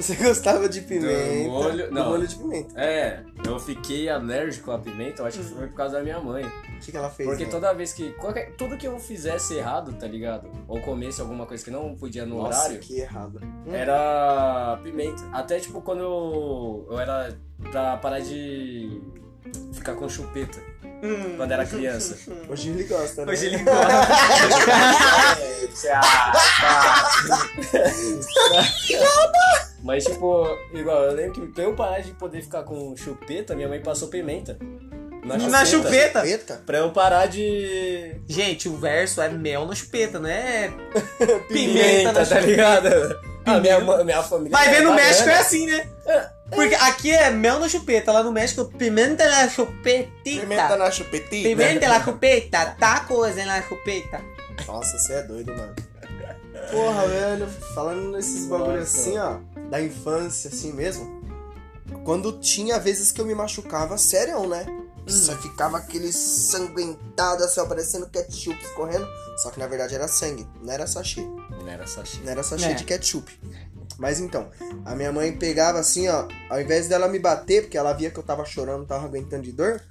Você [LAUGHS] gostava de pimenta. molho- do não. molho de pimenta. É, eu fiquei alérgico à pimenta, eu acho que foi por causa da minha mãe. O que, que ela fez? Porque né? toda vez que. Qualquer, tudo que eu fizesse errado, tá ligado? Ou comesse alguma coisa que não podia no Nossa, horário, que errado. Hum. era pimenta. Até tipo quando eu, eu era pra parar de ficar com chupeta Hum. quando era criança. [LAUGHS] Hoje ele gosta, né? Hoje ele gosta. [LAUGHS] Mas tipo, igual, eu lembro que pra eu parar de poder ficar com chupeta, minha mãe passou pimenta. Na chupeta. Na chupeta? Pimenta? Pra eu parar de. Gente, o verso é mel na chupeta, não é [LAUGHS] pimenta, Pimenta, na tá chupeta. ligado? Ah, minha, minha família. Vai ver no é México é assim, né? Porque aqui é mel na chupeta, lá no México, pimenta na chupetita. Pimenta na chupetita. Pimenta na chupeta, tacos na chupeta. Nossa, você é doido, mano. Porra, velho, falando nesses bagulho Nossa. assim, ó, da infância, assim mesmo. Quando tinha vezes que eu me machucava, sério, né? Só ficava aquele sanguentado, assim, ó, parecendo ketchup escorrendo. Só que na verdade era sangue, não era sachê. Não era sachê. Não era sachê É. de ketchup. Mas então, a minha mãe pegava assim, ó, ao invés dela me bater, porque ela via que eu tava chorando, tava aguentando de dor,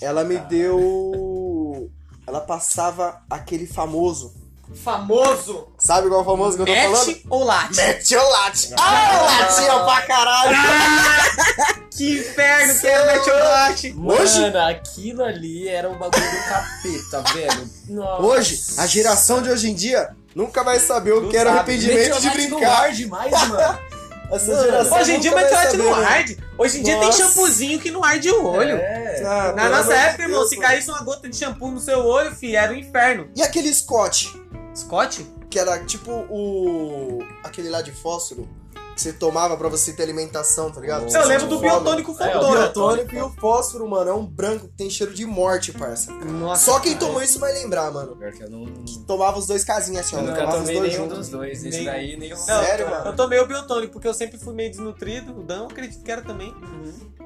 ela me deu. Ela passava aquele famoso. Famoso. Sabe qual é o famoso que eu tô falando? Mete ou late? Mete o late. Ah, latinha pra caralho. [LAUGHS] Que inferno que é o mete ou late. Hoje- Mano, aquilo ali era um bagulho do capeta, velho. Nossa. Hoje, a geração de hoje em dia nunca vai saber o Não que era sabe. arrependimento de Meteorite brincar. ar demais, mano. [LAUGHS] Essa Mano, geração Hoje em dia o nunca vai mete ou late saber, não né? arde. Hoje em dia tem shampoozinho que não arde o olho. É. Ah, Na nossa época, irmão, Deus, se caísse uma gota de shampoo no seu olho, fi, era um inferno. E aquele Scott, Scott? que era tipo o. aquele lá de fósforo, que você tomava pra você ter alimentação, tá ligado? Eu Pra Eu você lembro do fome. biotônico É, o O Fontoura. biotônico e o fósforo, mano, é um branco que tem cheiro de morte, parça. Nossa, Só quem cara. tomou isso vai lembrar, mano. Pior que eu não. Tomava os dois casinhos assim, ó. Eu nunca tomei dois nenhum juntos. dos dois. Esse Nem- daí, nenhum. Não, Sério, eu- mano? Eu tomei o biotônico porque eu sempre fui meio desnutrido. O Dan, eu acredito que era também.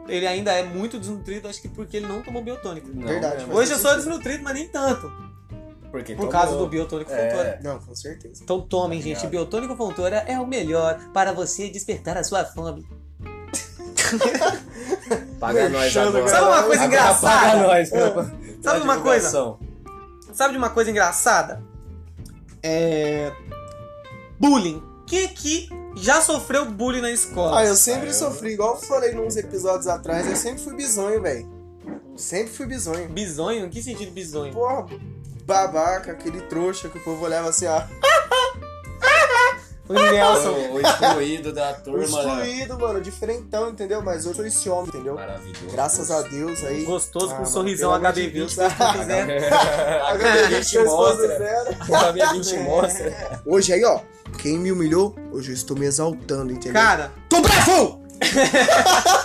Ele ainda é muito desnutrido, acho que porque ele não tomou biotônico. Não, Verdade, é, Hoje eu sou desnutrido, mas nem tanto. Porque Por tomou. causa do biotônico É. Fontoura. Não, com certeza. Então tomem, gente. Obrigado. Biotônico Fontoura é o melhor para você despertar a sua fome. [LAUGHS] Paga nós agora. Sabe uma coisa Agora engraçada? Paga nós. Sabe uma coisa? Sabe de uma coisa engraçada? É. Bullying. Quem aqui já sofreu bullying na escola? Ah, eu sempre Ah, eu- sofri, igual eu falei nos episódios atrás, eu sempre fui bisonho, velho. Sempre fui bisonho. Bisonho? Em que sentido bisonho? Porra, babaca, aquele trouxa que o povo olhava assim, ó. O Nelson. O, o excluído da O turma. né? excluído, mano, diferentão, entendeu? Mas eu sou esse homem, entendeu? Maravilhoso. Graças a Deus aí. Gostoso com Ah, um mano, sorrisão pelo amor de HB20. Deus. se Deus quiser. A HB20 mostra. zero. [LAUGHS] A HB20 mostra. Hoje aí, ó, quem me humilhou, hoje eu estou me exaltando, entendeu? Cara, Tô bravo! [LAUGHS]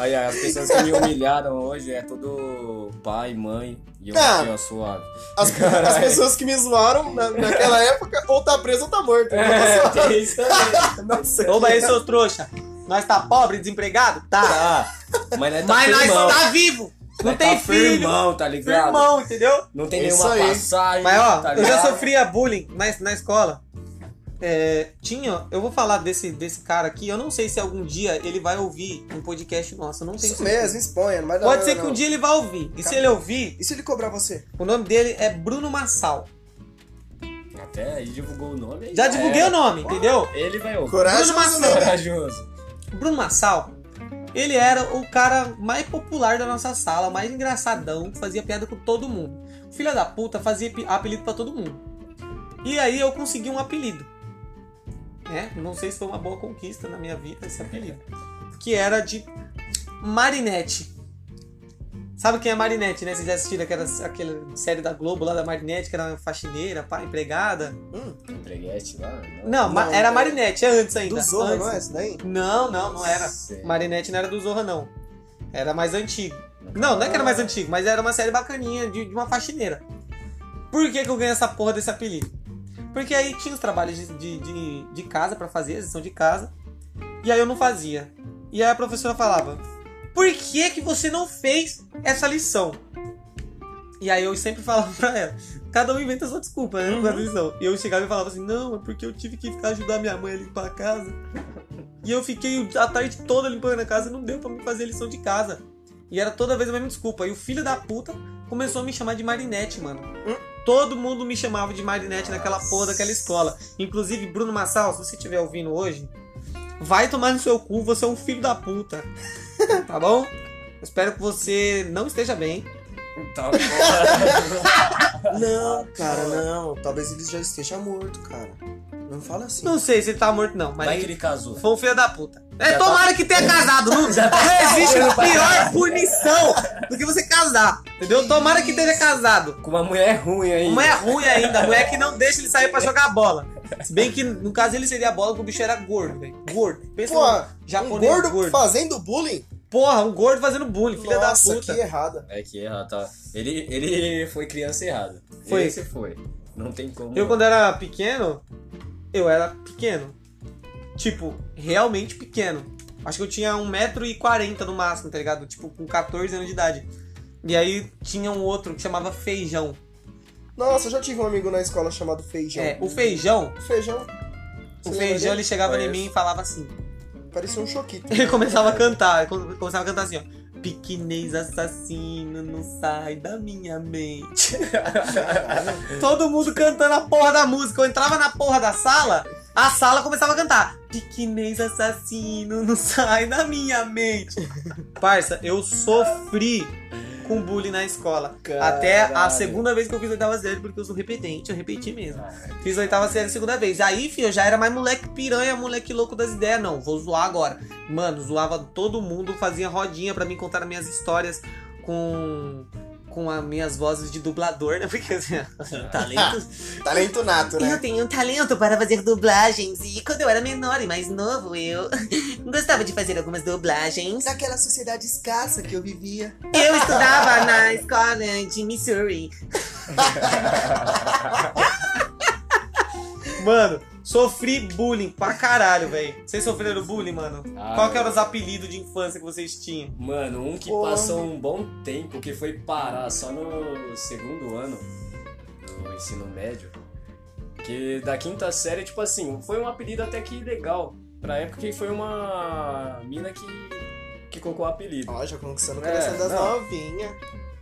Aí as pessoas que me humilharam hoje é tudo pai, mãe. E eu Ah. aqui, ó, suave. As, as [LAUGHS] pessoas que me zoaram na- naquela época, ou tá preso ou tá morto. É, tem isso também. Nossa, oba aí, seu trouxa. Nós tá pobre, desempregado? Tá. Tá. Mas nós tá Mas firmão. nós tá vivo. Não Nós tem tá filho. Firmão, tá ligado? Firmão, entendeu? Não tem É nenhuma isso aí. passagem. Mas ó, tá eu já sofria bullying na, na escola. É, tinha, eu vou falar desse, desse cara aqui, eu não sei se algum dia ele vai ouvir um podcast nosso, não tenho Isso certeza. mesmo, exponha, dar Pode ser que não. um dia ele vá ouvir. E se ele ouvir, E se ele cobrar você? o nome dele é Bruno Massal. Até aí divulgou o nome. aí Já divulguei o nome, entendeu? Ele vai ouvir. Coragem, Bruno mas Massal. Corajoso. Bruno Massal, ele era o cara mais popular da nossa sala, o mais engraçadão, que fazia piada com todo mundo. O filho da puta fazia apelido pra todo mundo. E aí eu consegui um apelido. Né? Não sei se foi uma boa conquista na minha vida esse apelido. Que era de Marinette. Sabe quem é Marinette, né? Vocês já assistiram aquela, aquela série da Globo lá da Marinette, que era uma faxineira, pá, empregada? Empreguete lá. Não, ma- Não, era é- Marinette, é antes ainda. Do Zorra, antes. não é esse daí? Não, não, não era. Sei. Marinette não era do Zorra, não. Era mais antigo. Não, não é que era mais antigo, mas era uma série bacaninha de, de uma faxineira. Por que, que eu ganhei essa porra desse apelido? Porque aí tinha os trabalhos de, de, de, casa pra fazer, a lição de casa. E aí eu não fazia. E aí a professora falava: Por que, que você não fez essa lição? E aí eu sempre [LAUGHS] falava pra ela: Cada um inventa sua desculpa, né? Pra lição. E eu chegava e falava assim: Não, é porque eu tive que ficar ajudar minha mãe a limpar a casa. E eu fiquei a tarde toda limpando a casa e não deu pra me fazer a lição de casa. E era toda vez a mesma desculpa. E o filho da puta começou a me chamar de Marinette, mano. Todo mundo me chamava de Marinette naquela porra daquela escola. Inclusive, Bruno Massal, se você estiver ouvindo hoje, vai tomar no seu cu, você é um filho da puta. [LAUGHS] Tá bom? Espero que você não esteja bem. Tá, porra. [LAUGHS] Não, cara, não. Talvez ele já esteja morto, cara. Não fala assim. Não sei se ele tá morto, não, mas Vai que ele casou. foi um filho da puta. É, Já tá- tomara que tenha casado. Não, [LAUGHS] não existe pior punição do que você casar. Entendeu? Tomara que tenha casado. Com uma mulher ruim aí. Uma é ruim ainda, a mulher que não deixa ele sair pra jogar bola. Se bem que, no caso, ele seria a bola porque o bicho era gordo, velho. Gordo. Pensa Pô, num um gordo, gordo. fazendo bullying? Porra, um gordo fazendo bullying, filha Nossa, da puta. que errada. É que errado, tá. Ele, ele foi criança errada. Foi. Esse foi. Não tem como. Eu, quando era pequeno, eu era pequeno. Tipo, realmente pequeno. Acho que eu tinha 1,40m no máximo, tá ligado? Tipo, com 14 anos de idade. E aí tinha um outro que chamava Feijão. Nossa, eu já tive um amigo na escola chamado Feijão. É, o Feijão, Feijão? o Feijão ele chegava em Conheço. mim e falava assim. Parecia um choquito. [LAUGHS] Ele começava a cantar, começava a cantar assim, ó. Piquinês assassino, não sai da minha mente. Todo mundo cantando a porra da música. Eu entrava na porra da sala, a sala começava a cantar. Piquinês assassino, não sai da minha mente. Parça, eu sofri com bullying na escola. Até a Caralho. segunda vez que eu fiz oitava série, porque eu sou repetente, eu repeti mesmo. Fiz oitava série a segunda vez. Aí, filho, eu já era mais moleque piranha, moleque louco das ideias. Não, vou zoar agora. Mano, zoava todo mundo, fazia rodinha pra mim contar as minhas histórias com. Com as minhas vozes de dublador, né? Porque assim, talento. [LAUGHS] Talento nato, né? Eu tenho talento para fazer dublagens. E quando eu era menor e mais novo, eu [LAUGHS] gostava de fazer algumas dublagens. Daquela sociedade escassa que eu vivia. Eu estudava na escola de Missouri. [LAUGHS] Mano, sofri bullying pra caralho, velho. Vocês sofreram bullying, mano? Ah, Qual que eram os apelidos de infância que vocês tinham? Mano, um que Porra. passou um bom tempo, que foi parar só no segundo ano do ensino médio. Que da quinta série, tipo assim, foi um apelido até que legal. Pra época que foi uma mina que, que colocou o apelido. Ó, já conquistando o É, coração das novinhas.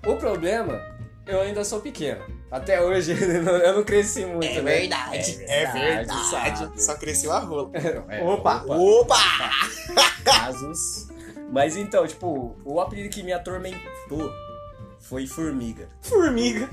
O problema, eu ainda sou pequeno. Até hoje [LAUGHS] eu não- cresci muito, É né? verdade. É verdade, verdade. Só cresceu a rola. [LAUGHS] É, Opa. Opa! casos. Mas então, tipo, o apelido que me atormentou foi Formiga. Formiga.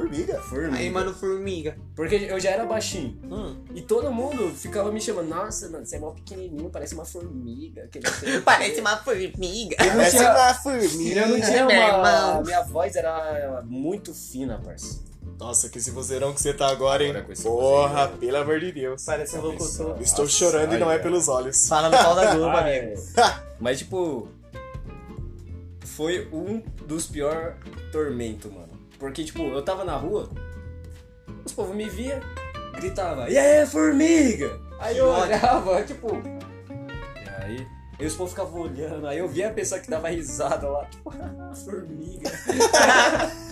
Formiga? Formiga. Aí, mano, formiga. Porque eu já era baixinho. Hum. E todo mundo ficava me chamando, nossa, mano, você é mó pequenininho, parece uma formiga. Que não sei o [LAUGHS] quê." Parece uma formiga. Eu não Parece tinha, uma formiga. eu não tinha uma... irmão. Minha voz era muito fina, parça. Nossa, que esse vozeirão que você tá agora, hein? Agora Porra, vozeirão. pelo amor de Deus. Parece um locutor. Estou Nossa, chorando e não é pelos olhos. Fala no pau da Globo, amigo. [LAUGHS] Mas, tipo, foi um dos piores tormentos, mano. Porque, tipo, eu tava na rua, os povos me via, gritava, e aí, formiga? Aí eu olhava, [LAUGHS] tipo. E aí, e os povos ficavam olhando, aí eu via a pessoa que dava risada lá, tipo, [LAUGHS] formiga.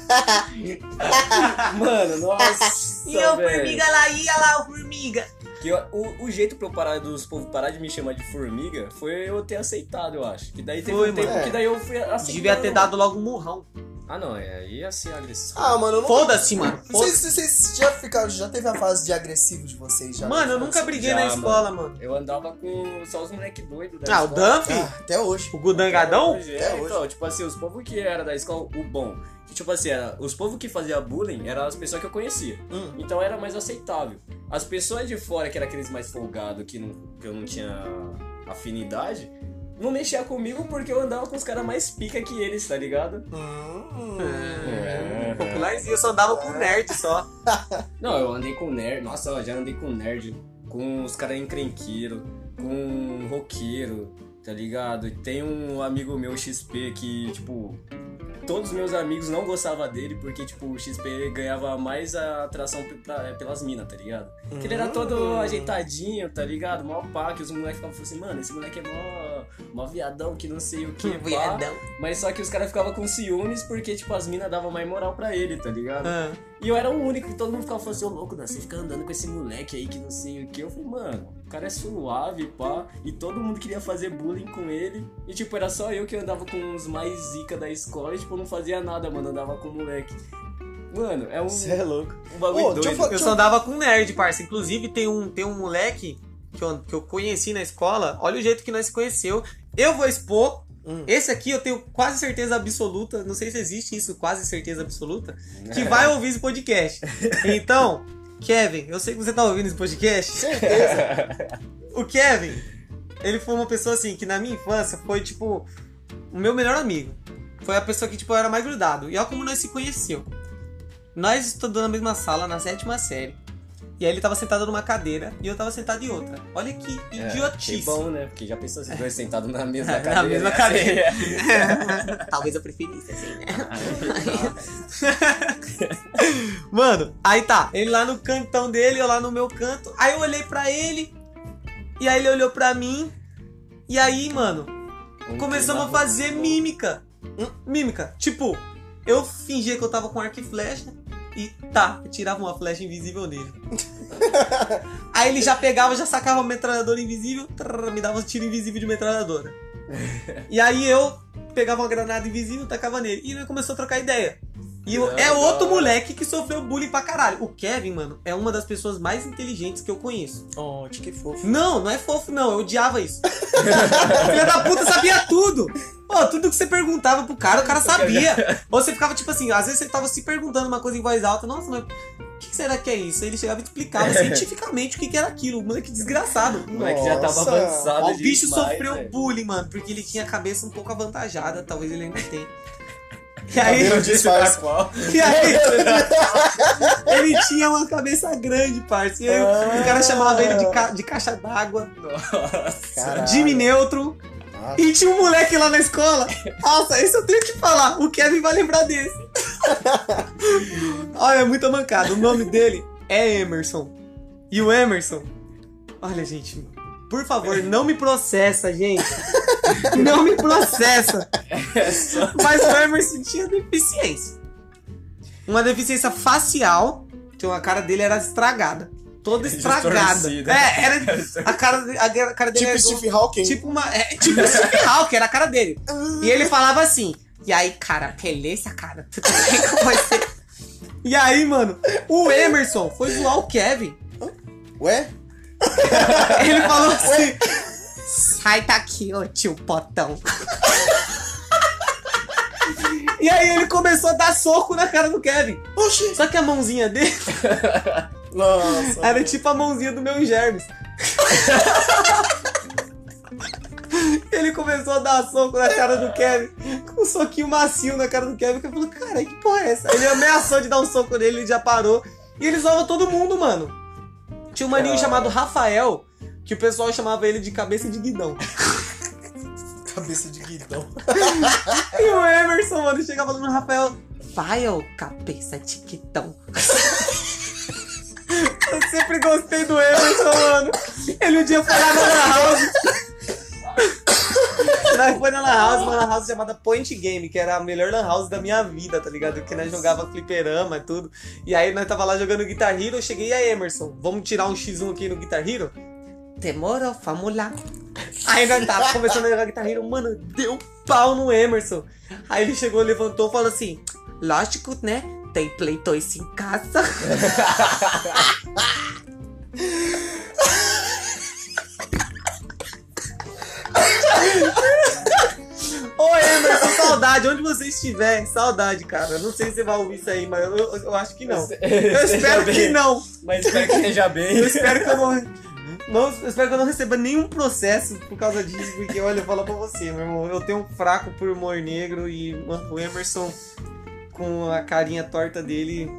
[LAUGHS] Mano, nossa. E velho. formiga lá, ia lá, o formiga. Que eu- o, o jeito pra eu parar dos povos parar de me chamar de formiga foi eu ter aceitado, eu acho. Que daí teve Foi, um tempo mano. que daí eu fui aceitando. Devia ter dado logo um murrão. Ah, não, é, aí ia ser agressivo. Ah, mano, eu não. Foda-se, mano. Vocês, Foda vocês já ficaram. Já teve a fase de agressivo de vocês já? mano, eu nunca briguei Já, na escola, mano. Eu andava com só os moleque doidos da Ah, o escola. Ah, até hoje. O Gudangadão? Até hoje, Até É, hoje. então, tipo assim, os povos que era da escola, o bom. Que, tipo assim, era, os povos que faziam bullying eram as pessoas que eu conhecia. Hum. Então era mais aceitável. As pessoas de fora, que eram aqueles mais folgados, que, não, que eu não tinha afinidade, não mexia comigo porque eu andava com os caras mais pica que eles, tá ligado? Hum. É. Popularzinho, eu só andava com nerd só. [LAUGHS] Não, eu andei com nerd. Nossa, eu já andei com nerd, com os caras encrenqueiro, com roqueiro, tá ligado? E Tem um amigo meu, XP, que, tipo, todos os meus amigos não gostavam dele porque, tipo, o XP ganhava mais a atração pra- pelas minas, tá ligado? Porque ele era todo Hum. ajeitadinho, tá ligado? Mó pá, que os moleques ficavam assim, mano, esse moleque é mó, mó viadão, que não sei o que, pá. Viadão. Mas só que os caras ficavam com ciúmes porque, tipo, as minas davam mais moral pra ele, tá ligado? Ah. E eu era o único que todo mundo ficava falando assim, ô louco, Dan, você fica andando com esse moleque aí que não sei o que. Eu falei, mano, o cara é suave, pá. E todo mundo queria fazer bullying com ele. E tipo, era só eu que andava com os mais zica da escola e tipo, eu não fazia nada, mano, andava com o moleque. Mano, é um, Você é louco. um bagulho Ô, deixa eu doido. fa- Eu só andava com nerd, parça. Inclusive, tem um, tem um moleque que eu, que eu conheci na escola. Olha o jeito que nós se conheceu. Eu vou expor Hum. Esse aqui eu tenho quase certeza absoluta, não sei se existe isso, quase certeza absoluta, que vai ouvir esse podcast. Então, Kevin, eu sei que você tá ouvindo esse podcast. Certeza. [LAUGHS] O Kevin, ele foi uma pessoa assim que na minha infância foi tipo o meu melhor amigo. Foi a pessoa que tipo eu era mais grudado. E olha como nós se conheceu. Nós estudamos na mesma sala na sétima série. E aí ele tava sentado numa cadeira e eu tava sentado em outra. Olha que É, idiotice. que bom, né? Porque já pensou se dois sentados na mesma [LAUGHS] Na cadeira. mesma cadeira. [LAUGHS] Talvez eu preferisse assim, né? [LAUGHS] Mano, aí tá, ele lá no cantão dele, eu lá no meu canto. Aí eu olhei pra ele, e aí ele olhou pra mim, e aí, mano, Um começamos a fazer mímica. Mímica. Tipo, eu fingia que eu tava com arco e flecha, e tá, tirava uma flecha invisível nele. [LAUGHS] aí ele já pegava, já sacava uma metralhadora invisível, trrr, me dava um tiro invisível de metralhadora. [LAUGHS] E aí eu pegava uma granada invisível, tacava nele. E ele começou a trocar ideia. E eu- Ah, é outro hora. moleque que sofreu bullying pra caralho. O Kevin, mano, é uma das pessoas mais inteligentes que eu conheço. Oh, que fofo. Não, não é fofo, não. Eu odiava isso. [LAUGHS] Filha da puta sabia tudo. Pô, tudo que você perguntava pro cara, o cara sabia. [LAUGHS] Ou você ficava, tipo assim, às vezes você tava se perguntando uma coisa em voz alta. Nossa, mas o que será que é isso? Aí ele chegava e explicava [LAUGHS] cientificamente o que que era aquilo. Moleque desgraçado. O moleque já tava avançado Ó, o bicho demais, sofreu velho. bullying, mano, porque ele tinha a cabeça um pouco avantajada. Talvez ele ainda tenha. E aí, Eu disse pra qual. e aí [LAUGHS] ele tinha uma cabeça grande. E aí o cara chamava ele de, ca- de caixa d'água, Nossa. Jimmy Neutro. Nossa. E tinha um moleque lá na escola. Nossa, esse eu tenho que falar. O Kevin vai lembrar desse. [LAUGHS] Olha, é muita mancada. O nome dele é Emerson. E o Emerson. Olha, gente. Por favor, não me processa, gente. Não me processa. É só- Mas o Emerson tinha deficiência. Uma deficiência facial. Então a cara dele era estragada. Toda estragada. Distorcida. É, era. A cara, a cara dele Tipo Steve Hawking. Tipo uma. É, tipo o Steve Hawking, era a cara dele. E ele falava assim. E aí, cara, beleza, cara? Tu com você. E aí, mano, o Emerson foi zoar o Kevin. Ué? Ele falou assim. Sai daqui, ô tio potão. E aí ele começou a dar soco na cara do Kevin. Oxi. Só que a mãozinha dele Nossa. era tipo a mãozinha do meu germes. Ele começou a dar soco na cara do Kevin, com um soquinho macio na cara do Kevin, que eu falei, cara, que porra é essa? Ele ameaçou de dar um soco nele, ele já parou. E ele zoava todo mundo, mano. Tinha um maninho chamado Rafael, que o pessoal chamava ele de cabeça de guidão. [LAUGHS] Cabeça de guidão. [LAUGHS] E o Emerson, mano, chegava no Rafael, vai, ô cabeça de guidão. [LAUGHS] Eu sempre gostei do Emerson, mano. Ele um dia foi lá na House. Nós foi na Lan House, uma Lan House chamada Point Game, que era a melhor Lan House da minha vida, tá ligado? Que nós jogava fliperama e tudo. E aí nós tava lá jogando Guitar Hero, eu cheguei, aí, Emerson, vamos tirar um X1 aqui no Guitar Hero? Demorou, vamos lá. Aí nós tava começando a jogar Guitar Hero, mano, deu pau no Emerson. Aí ele chegou, levantou e falou assim, lógico, né? Tem Play 2 em casa. [LAUGHS] Ô Emerson, saudade, onde você estiver, saudade, cara. Não sei se você vai ouvir isso aí, mas eu, eu- eu acho que não. Eu espero que não. Mas espero que esteja bem. Eu espero que eu não, não- eu espero que eu não receba nenhum processo por causa disso, porque olha, eu falar pra você, meu irmão, eu tenho um fraco por humor negro e mano, o Emerson com a carinha torta dele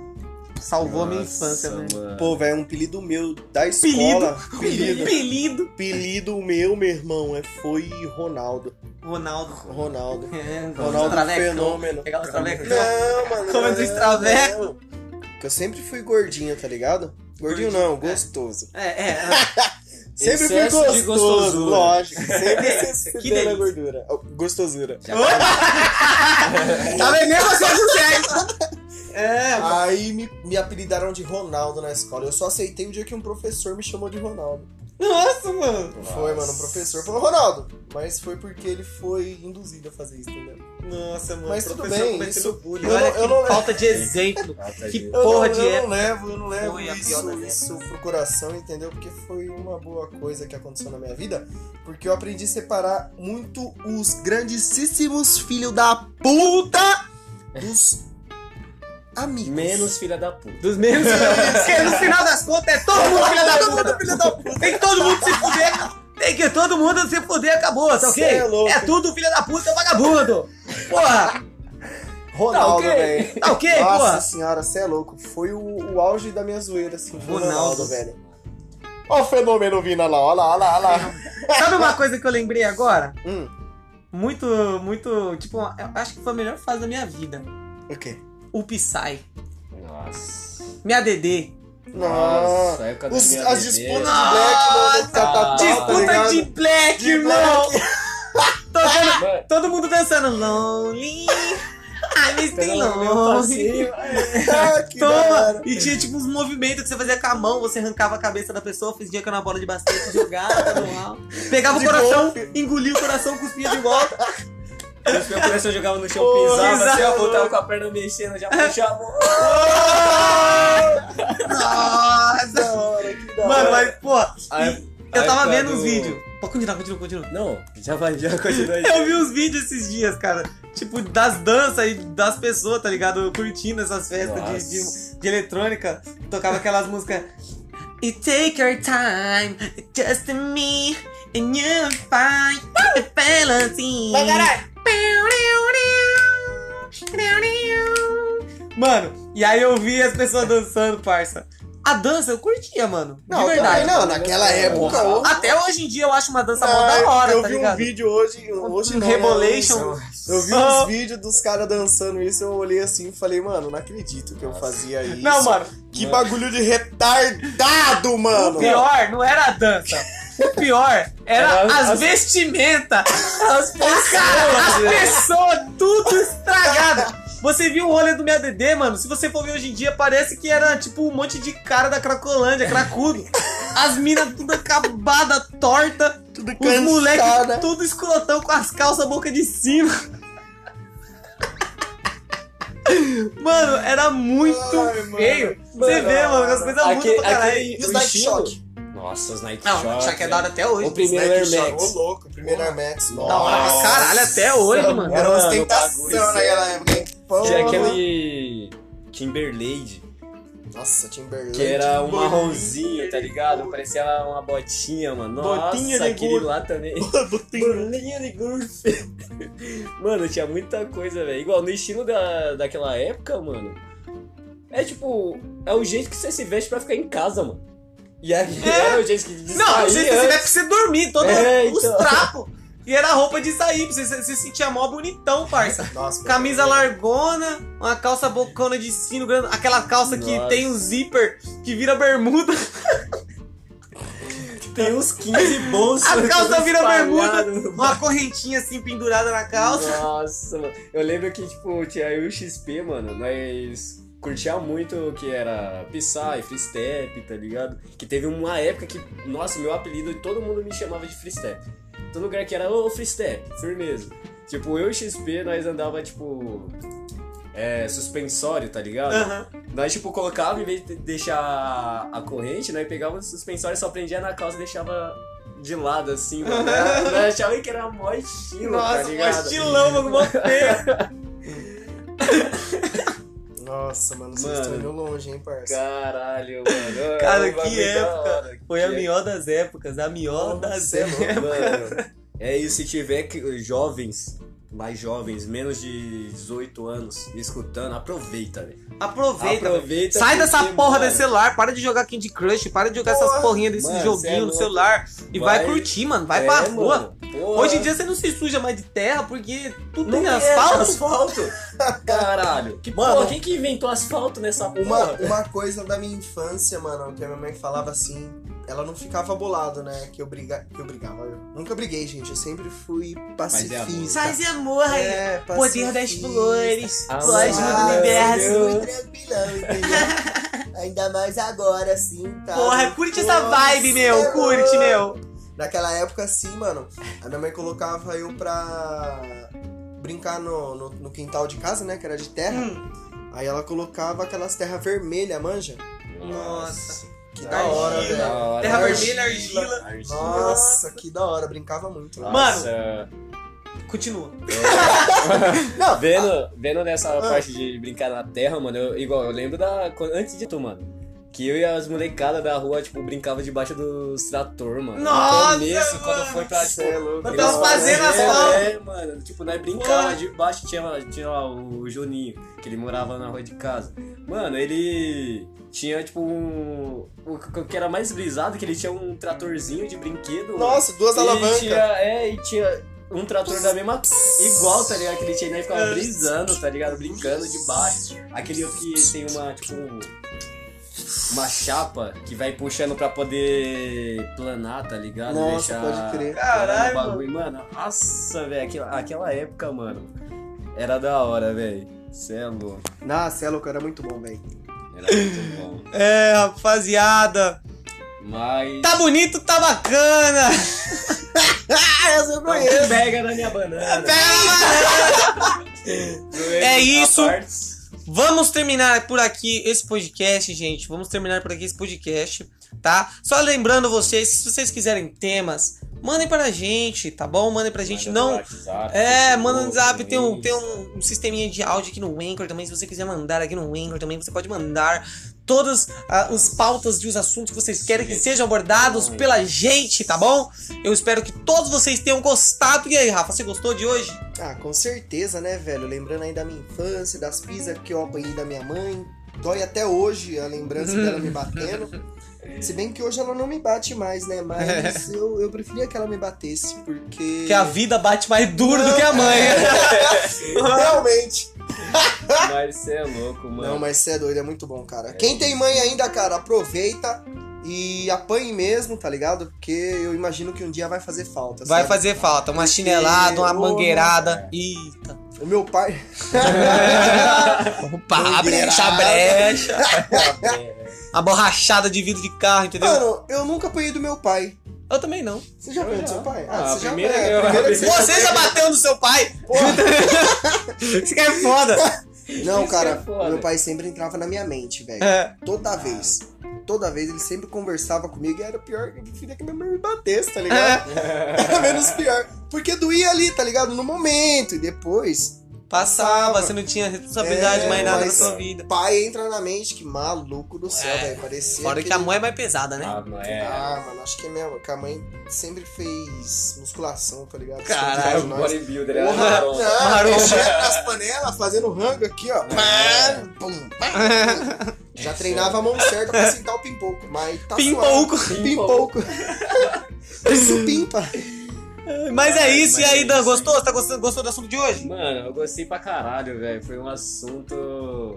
salvou a minha infância, né? mano. Pô, velho, um apelido meu da escola. Apelido. Apelido Apelido meu, meu irmão, é, foi Ronaldo. Ronaldo. Ronaldo. É, Ronaldo. Fenômeno. Pegar os travecos. Não, mano. Como é do não, Extraveco. não. Porque eu sempre fui gordinho, tá ligado? Gordinho, Gordinho, não, é. gostoso. É, é. [LAUGHS] Sempre fui gostoso, gostosura. lógico. [LAUGHS] Sempre Que se delícia. gordura. Oh, Gostosura. [LAUGHS] Tá vendo? Nem você consegue. É, Aí me, me apelidaram de Ronaldo na escola. Eu só aceitei o dia que um professor me chamou de Ronaldo. nossa, mano. Foi, mano, um professor falou, Ronaldo, Mas foi porque ele foi induzido a fazer isso, entendeu? Nossa, mano. Mas tudo bem, isso- bullying. eu Olha não- eu não- falta de [LAUGHS] exemplo. Que de- Eu Porra não, de eu não levo, eu não levo Foi isso, isso pro coração, entendeu? Porque foi uma boa coisa que aconteceu na minha vida. Porque eu aprendi a separar muito os grandíssimos filhos da puta dos amigos. Menos filha da puta. Dos menos. Porque no final das contas é todo mundo filha da puta. filho da puta. Tem que todo mundo se fuder. Tem que todo mundo se fuder, acabou, tá ok? Cê é louco. tudo filha da puta, vagabundo. Porra, Ronaldo, Tá ok. velho. tá ok, Nossa porra? senhora, você é louco. Foi o, o auge da minha zoeira, assim. Ronaldo. Ronaldo, velho. Ó o fenômeno vindo lá, ó lá, ó lá, ó lá. Sabe uma coisa que eu lembrei agora? Hum, Muito, muito. Tipo, eu acho que foi a melhor fase da minha vida. o quê? O Psy. Nossa. Minha DD. Nossa, época Os- minha as disputas de black, mano, tá, tá, tá, Disputa ligado? de black, De irmão! black. [LAUGHS] Tocando- Mano, todo mundo dançando. Lonely. I'm still pelo meu lonely. passeio, Ah, Toma! E tinha tipo uns movimentos que você fazia com a mão, você arrancava a cabeça da pessoa, fingia que era uma bola de basquete, jogava no alto. Pegava De o coração, golfe. engolia o coração, cuspia de volta. Os meus coração jogava no chão, pisava, assim, eu voltava com a perna mexendo, já puxava. [LAUGHS] Nossa! Da hora, que da Mano, hora. mas, pô, e eu tava vendo do- os vídeos. Pode continuar, continua, continua. Não, já vai, já continua aí. [LAUGHS] Eu vi os vídeos esses dias, cara. Tipo, das danças e das pessoas, tá ligado? Curtindo essas festas de, de, de eletrônica. Tocava aquelas músicas. You take your time, just me, and you find the balance. Vai, caralho. Mano, e aí eu vi as pessoas dançando, parça. A dança eu curtia, mano. Não, de verdade. também não, naquela época. Até hoje em dia eu acho uma dança mó Ah, da hora, eu tá vi ligado? um vídeo hoje, hoje Um não? Rebolation. Eu vi uns vídeos dos caras dançando isso, eu olhei assim e falei, mano, não acredito que eu fazia isso. Não, mano, Que bagulho de retardado, mano. O pior não era a dança. O pior era Era as, as- vestimentas. As Cara, as pessoas, pessoas tudo estragado. Você viu o rolê do meu DD, mano? Se você for ver hoje em dia, parece que era tipo um monte de cara da Cracolândia, cracudo. As minas tudo acabada, torta. Tudo Os cansada. moleques tudo escrotão com as calças boca de cima. Mano, era muito Ai, mano. feio. Você Mano, vê, mano, as coisas mudam pra caralho. E o estilo- Shock? Nossa, os Nike Não, Shock. o Shaq é da hora até hoje. O primeiro Air Shock, Max. Ô, louco, primeiro Air Max. Da hora pra caralho até hoje, mano. Era uma ostentação naquela época, Tinha aquele Timberlade, Nossa, Timberlake. que era um marronzinho, tá ligado? Parecia uma botinha, mano. Nossa, Botinha de aquele lá também. [LAUGHS] Botinha. De golfe. [LAUGHS] Mano, tinha muita coisa, velho. Igual no estilo da, daquela época, mano. É tipo, é o jeito que você se veste pra ficar em casa, mano. E aí É. era o jeito que de Não, sair você, você antes. deve você dormir, todos É, os então. trapos. E era a roupa de sair, pra você se sentia mó bonitão, parça. [LAUGHS] Nossa, Camisa mano. largona, uma calça bocona de sino grande, aquela calça que Nossa. tem um zíper que vira bermuda. [LAUGHS] Tem uns 15 bolsos. A calça vira bermuda, uma correntinha assim pendurada na calça. Nossa, mano. Eu lembro que, tipo, tinha eu e o XP, mano, nós curtia muito o que era Psy, Free Step, tá ligado? Que teve uma época que, nossa, meu apelido, todo mundo me chamava de Free Step. Todo lugar que era, ô, Free Step, firmeza. Tipo, eu e XP, nós andava, tipo, é, suspensório, tá ligado? Aham. Nós, tipo, colocava, em vez de deixar a, a corrente, nós pegava o suspensório, só prendia na calça e deixava de lado, assim, mano. Nós achava que era mó estilo, tá Nossa, um ligado? estilão, mano, mó feio. [LAUGHS] Nossa, mano, vocês Mano. estão indo longe, hein, parça? Caralho, mano. [LAUGHS] Cara, É que época. hora. Foi a Que- melhor das épocas, a melhor Nossa, das é épocas. Mano, é isso. Se tiver que- jovens, mais jovens, menos de 18 anos, escutando, aproveita, velho. Aproveita. Aproveita. Sai dessa porra mano, desse celular, para de jogar Candy Crush, para de jogar essas Porra. porrinhas desse Mano, é joguinho no louco. celular e vai, Vai- curtir, mano. Vai é, pra rua. mano, porra. Hoje em dia você não se suja mais de terra porque tudo não tem asfalto. asfalto. [LAUGHS] Caralho. Que Mano, porra, quem que inventou asfalto nessa porra? Uma, uma coisa da minha infância, mano, que a minha mãe falava assim, ela não ficava bolado, né? Que eu, briga, que eu brigava. Eu nunca briguei, gente. Eu sempre fui pacifista. Paz e amor, É, poder das flores, plasma do universo. Fui tranquilão, entendeu? [LAUGHS] Ainda mais agora, assim, tá? Porra, curte essa Pô, vibe, meu. é Curte, louco. meu. Naquela época, assim, mano, a minha mãe colocava eu pra brincar no, no, no quintal de casa, né? Que era de terra. Hum, Aí ela colocava aquelas terra vermelha, manja? Nossa. Que da hora, velho. Da hora. Terra Argila. vermelha, argila. Argila. Nossa, que da hora. Brincava muito. Mano. Nossa. Continua. [LAUGHS] Não, Vendo, vendo nessa Ah. parte de brincar na terra, mano, eu, igual, eu lembro da. Antes de tu, mano. Que eu e as molecadas da rua, tipo, brincava debaixo dos trator, mano. Nossa, No começo, mano. quando foi pra, tipo. É louco. Nós tava fazendo as é, palmas. É, mano. Tipo, nós brincava debaixo, tinha, tinha lá o Juninho, que ele morava na rua de casa. Mano, ele tinha, tipo, um. O que era mais brisado, que ele tinha um tratorzinho de brinquedo. mano. Nossa, duas E alavancas. Tinha, é, e tinha um trator da mesma. Igual, tá ligado? Que ele tinha, né? Ficava brisando, tá ligado? Brincando de baixo. Aquele que tem uma, tipo. Um- Uma chapa que vai puxando pra poder planar, tá ligado? Nossa, pode crer. Caralho, planar o bagulho. Mano, nossa, velho. Aquela, aquela época, mano. Era da hora, velho. Cê é louco. Nossa, é louco, era muito bom, velho. Era muito bom. [LAUGHS] É, rapaziada. Mas. Tá bonito, tá bacana. Essa [LAUGHS] eu conheço. Pega na minha banana. [LAUGHS] É A isso. Vamos terminar por aqui esse podcast, gente. Vamos terminar por aqui esse podcast, tá? Só lembrando vocês, se vocês quiserem temas, mandem pra gente, tá bom? Mandem pra gente. Manda no Não. WhatsApp, É, manda no WhatsApp, tem um, tem um, sisteminha de áudio aqui no Anchor também. Se você quiser mandar aqui no Anchor também, você pode mandar todas ah, as pautas de os assuntos que vocês querem que sejam abordados pela gente, tá bom? Eu espero que todos vocês tenham gostado. E aí, Rafa, você gostou de hoje? Ah, com certeza, né, velho? Lembrando aí da minha infância, das pizzas que eu apanhei da minha mãe. Dói até hoje a lembrança [LAUGHS] dela me batendo. Se bem que hoje ela não me bate mais, né? Mas eu, eu preferia que ela me batesse, porque. Que a vida bate mais duro do que a mãe. [LAUGHS] Realmente. Mas você é louco, mano. Não, mas você é doido, é muito bom, cara. Quem tem mãe ainda, cara, aproveita e apanhe mesmo, tá ligado? Porque eu imagino que um dia vai fazer falta. Vai sabe? fazer falta. Uma chinelada, uma mangueirada. Eita. O meu pai. [LAUGHS] [LAUGHS] Opa, brecha, a brecha. A borrachada de vidro de carro, entendeu? Mano, eu nunca apanhei do meu pai. Eu também não. Você já apanhou do já. seu pai? Ah, você já primeira é, que eu- primeira você Você já bateu no seu pai? [LAUGHS] Isso que é foda. Não, Isso cara, é foda. meu pai sempre entrava na minha mente, velho. É. Toda vez. Toda vez ele sempre conversava comigo e era pior que eu preferia que minha mãe me batesse, tá ligado? [LAUGHS] Era menos pior. Porque doía ali, tá ligado? No momento. E depois, Passava, você não tinha responsabilidade É, mais nada na sua vida. pai entra na mente, que maluco do céu, É. velho. Parecia. Fora que a aquele- mãe é mais pesada, né? Ah, não é. Ah, mano, acho que, é mesmo, que a mãe sempre fez musculação, tá ligado? Caralho, bodybuilder era Porra, marrom. não, mexendo nas panelas, fazendo rango aqui, ó. É. Pá, pum, pá. Já treinava a mão certa pra sentar o pimpouco, mas tá Pimpouco. suave. Pimpouco. Isso pimpa. Mas é isso, e aí, Dan, Mas- gostou? Você tá gostando, gostou do assunto de hoje? Mano, eu gostei pra caralho, velho. Foi um assunto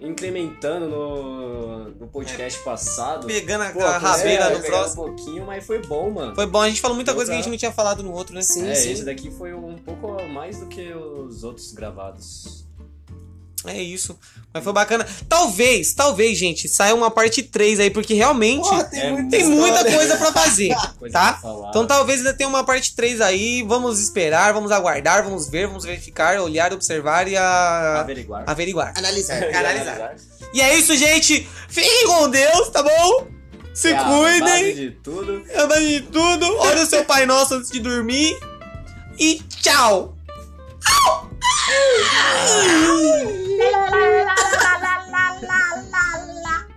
incrementando no, no podcast passado. Pegando a, Pô, a rabeira é, no pegando próximo. um pouquinho, mas foi bom, mano. Foi bom, a gente falou muita coisa que a gente não tinha falado no outro, né? Sim, é, sim. esse daqui foi um pouco mais do que os outros gravados. É isso. Mas foi bacana. Talvez, talvez, gente, saia uma parte 3 aí, porque realmente Porra, tem, É, muita tem muita coisa pra fazer. [LAUGHS] Coisa Tá? Então talvez ainda tenha uma parte 3 aí. Vamos esperar, vamos aguardar, vamos ver, vamos verificar, olhar, observar e a... Averiguar. averiguar. Analisar. analisar. E é isso, gente. Fiquem com Deus, tá bom? Se É a base cuidem. de tudo. É a base de tudo. Olha o seu Pai Nosso antes de dormir. E tchau. [LAUGHS] 嗯。啦啦啦啦啦啦啦啦啦。啦啦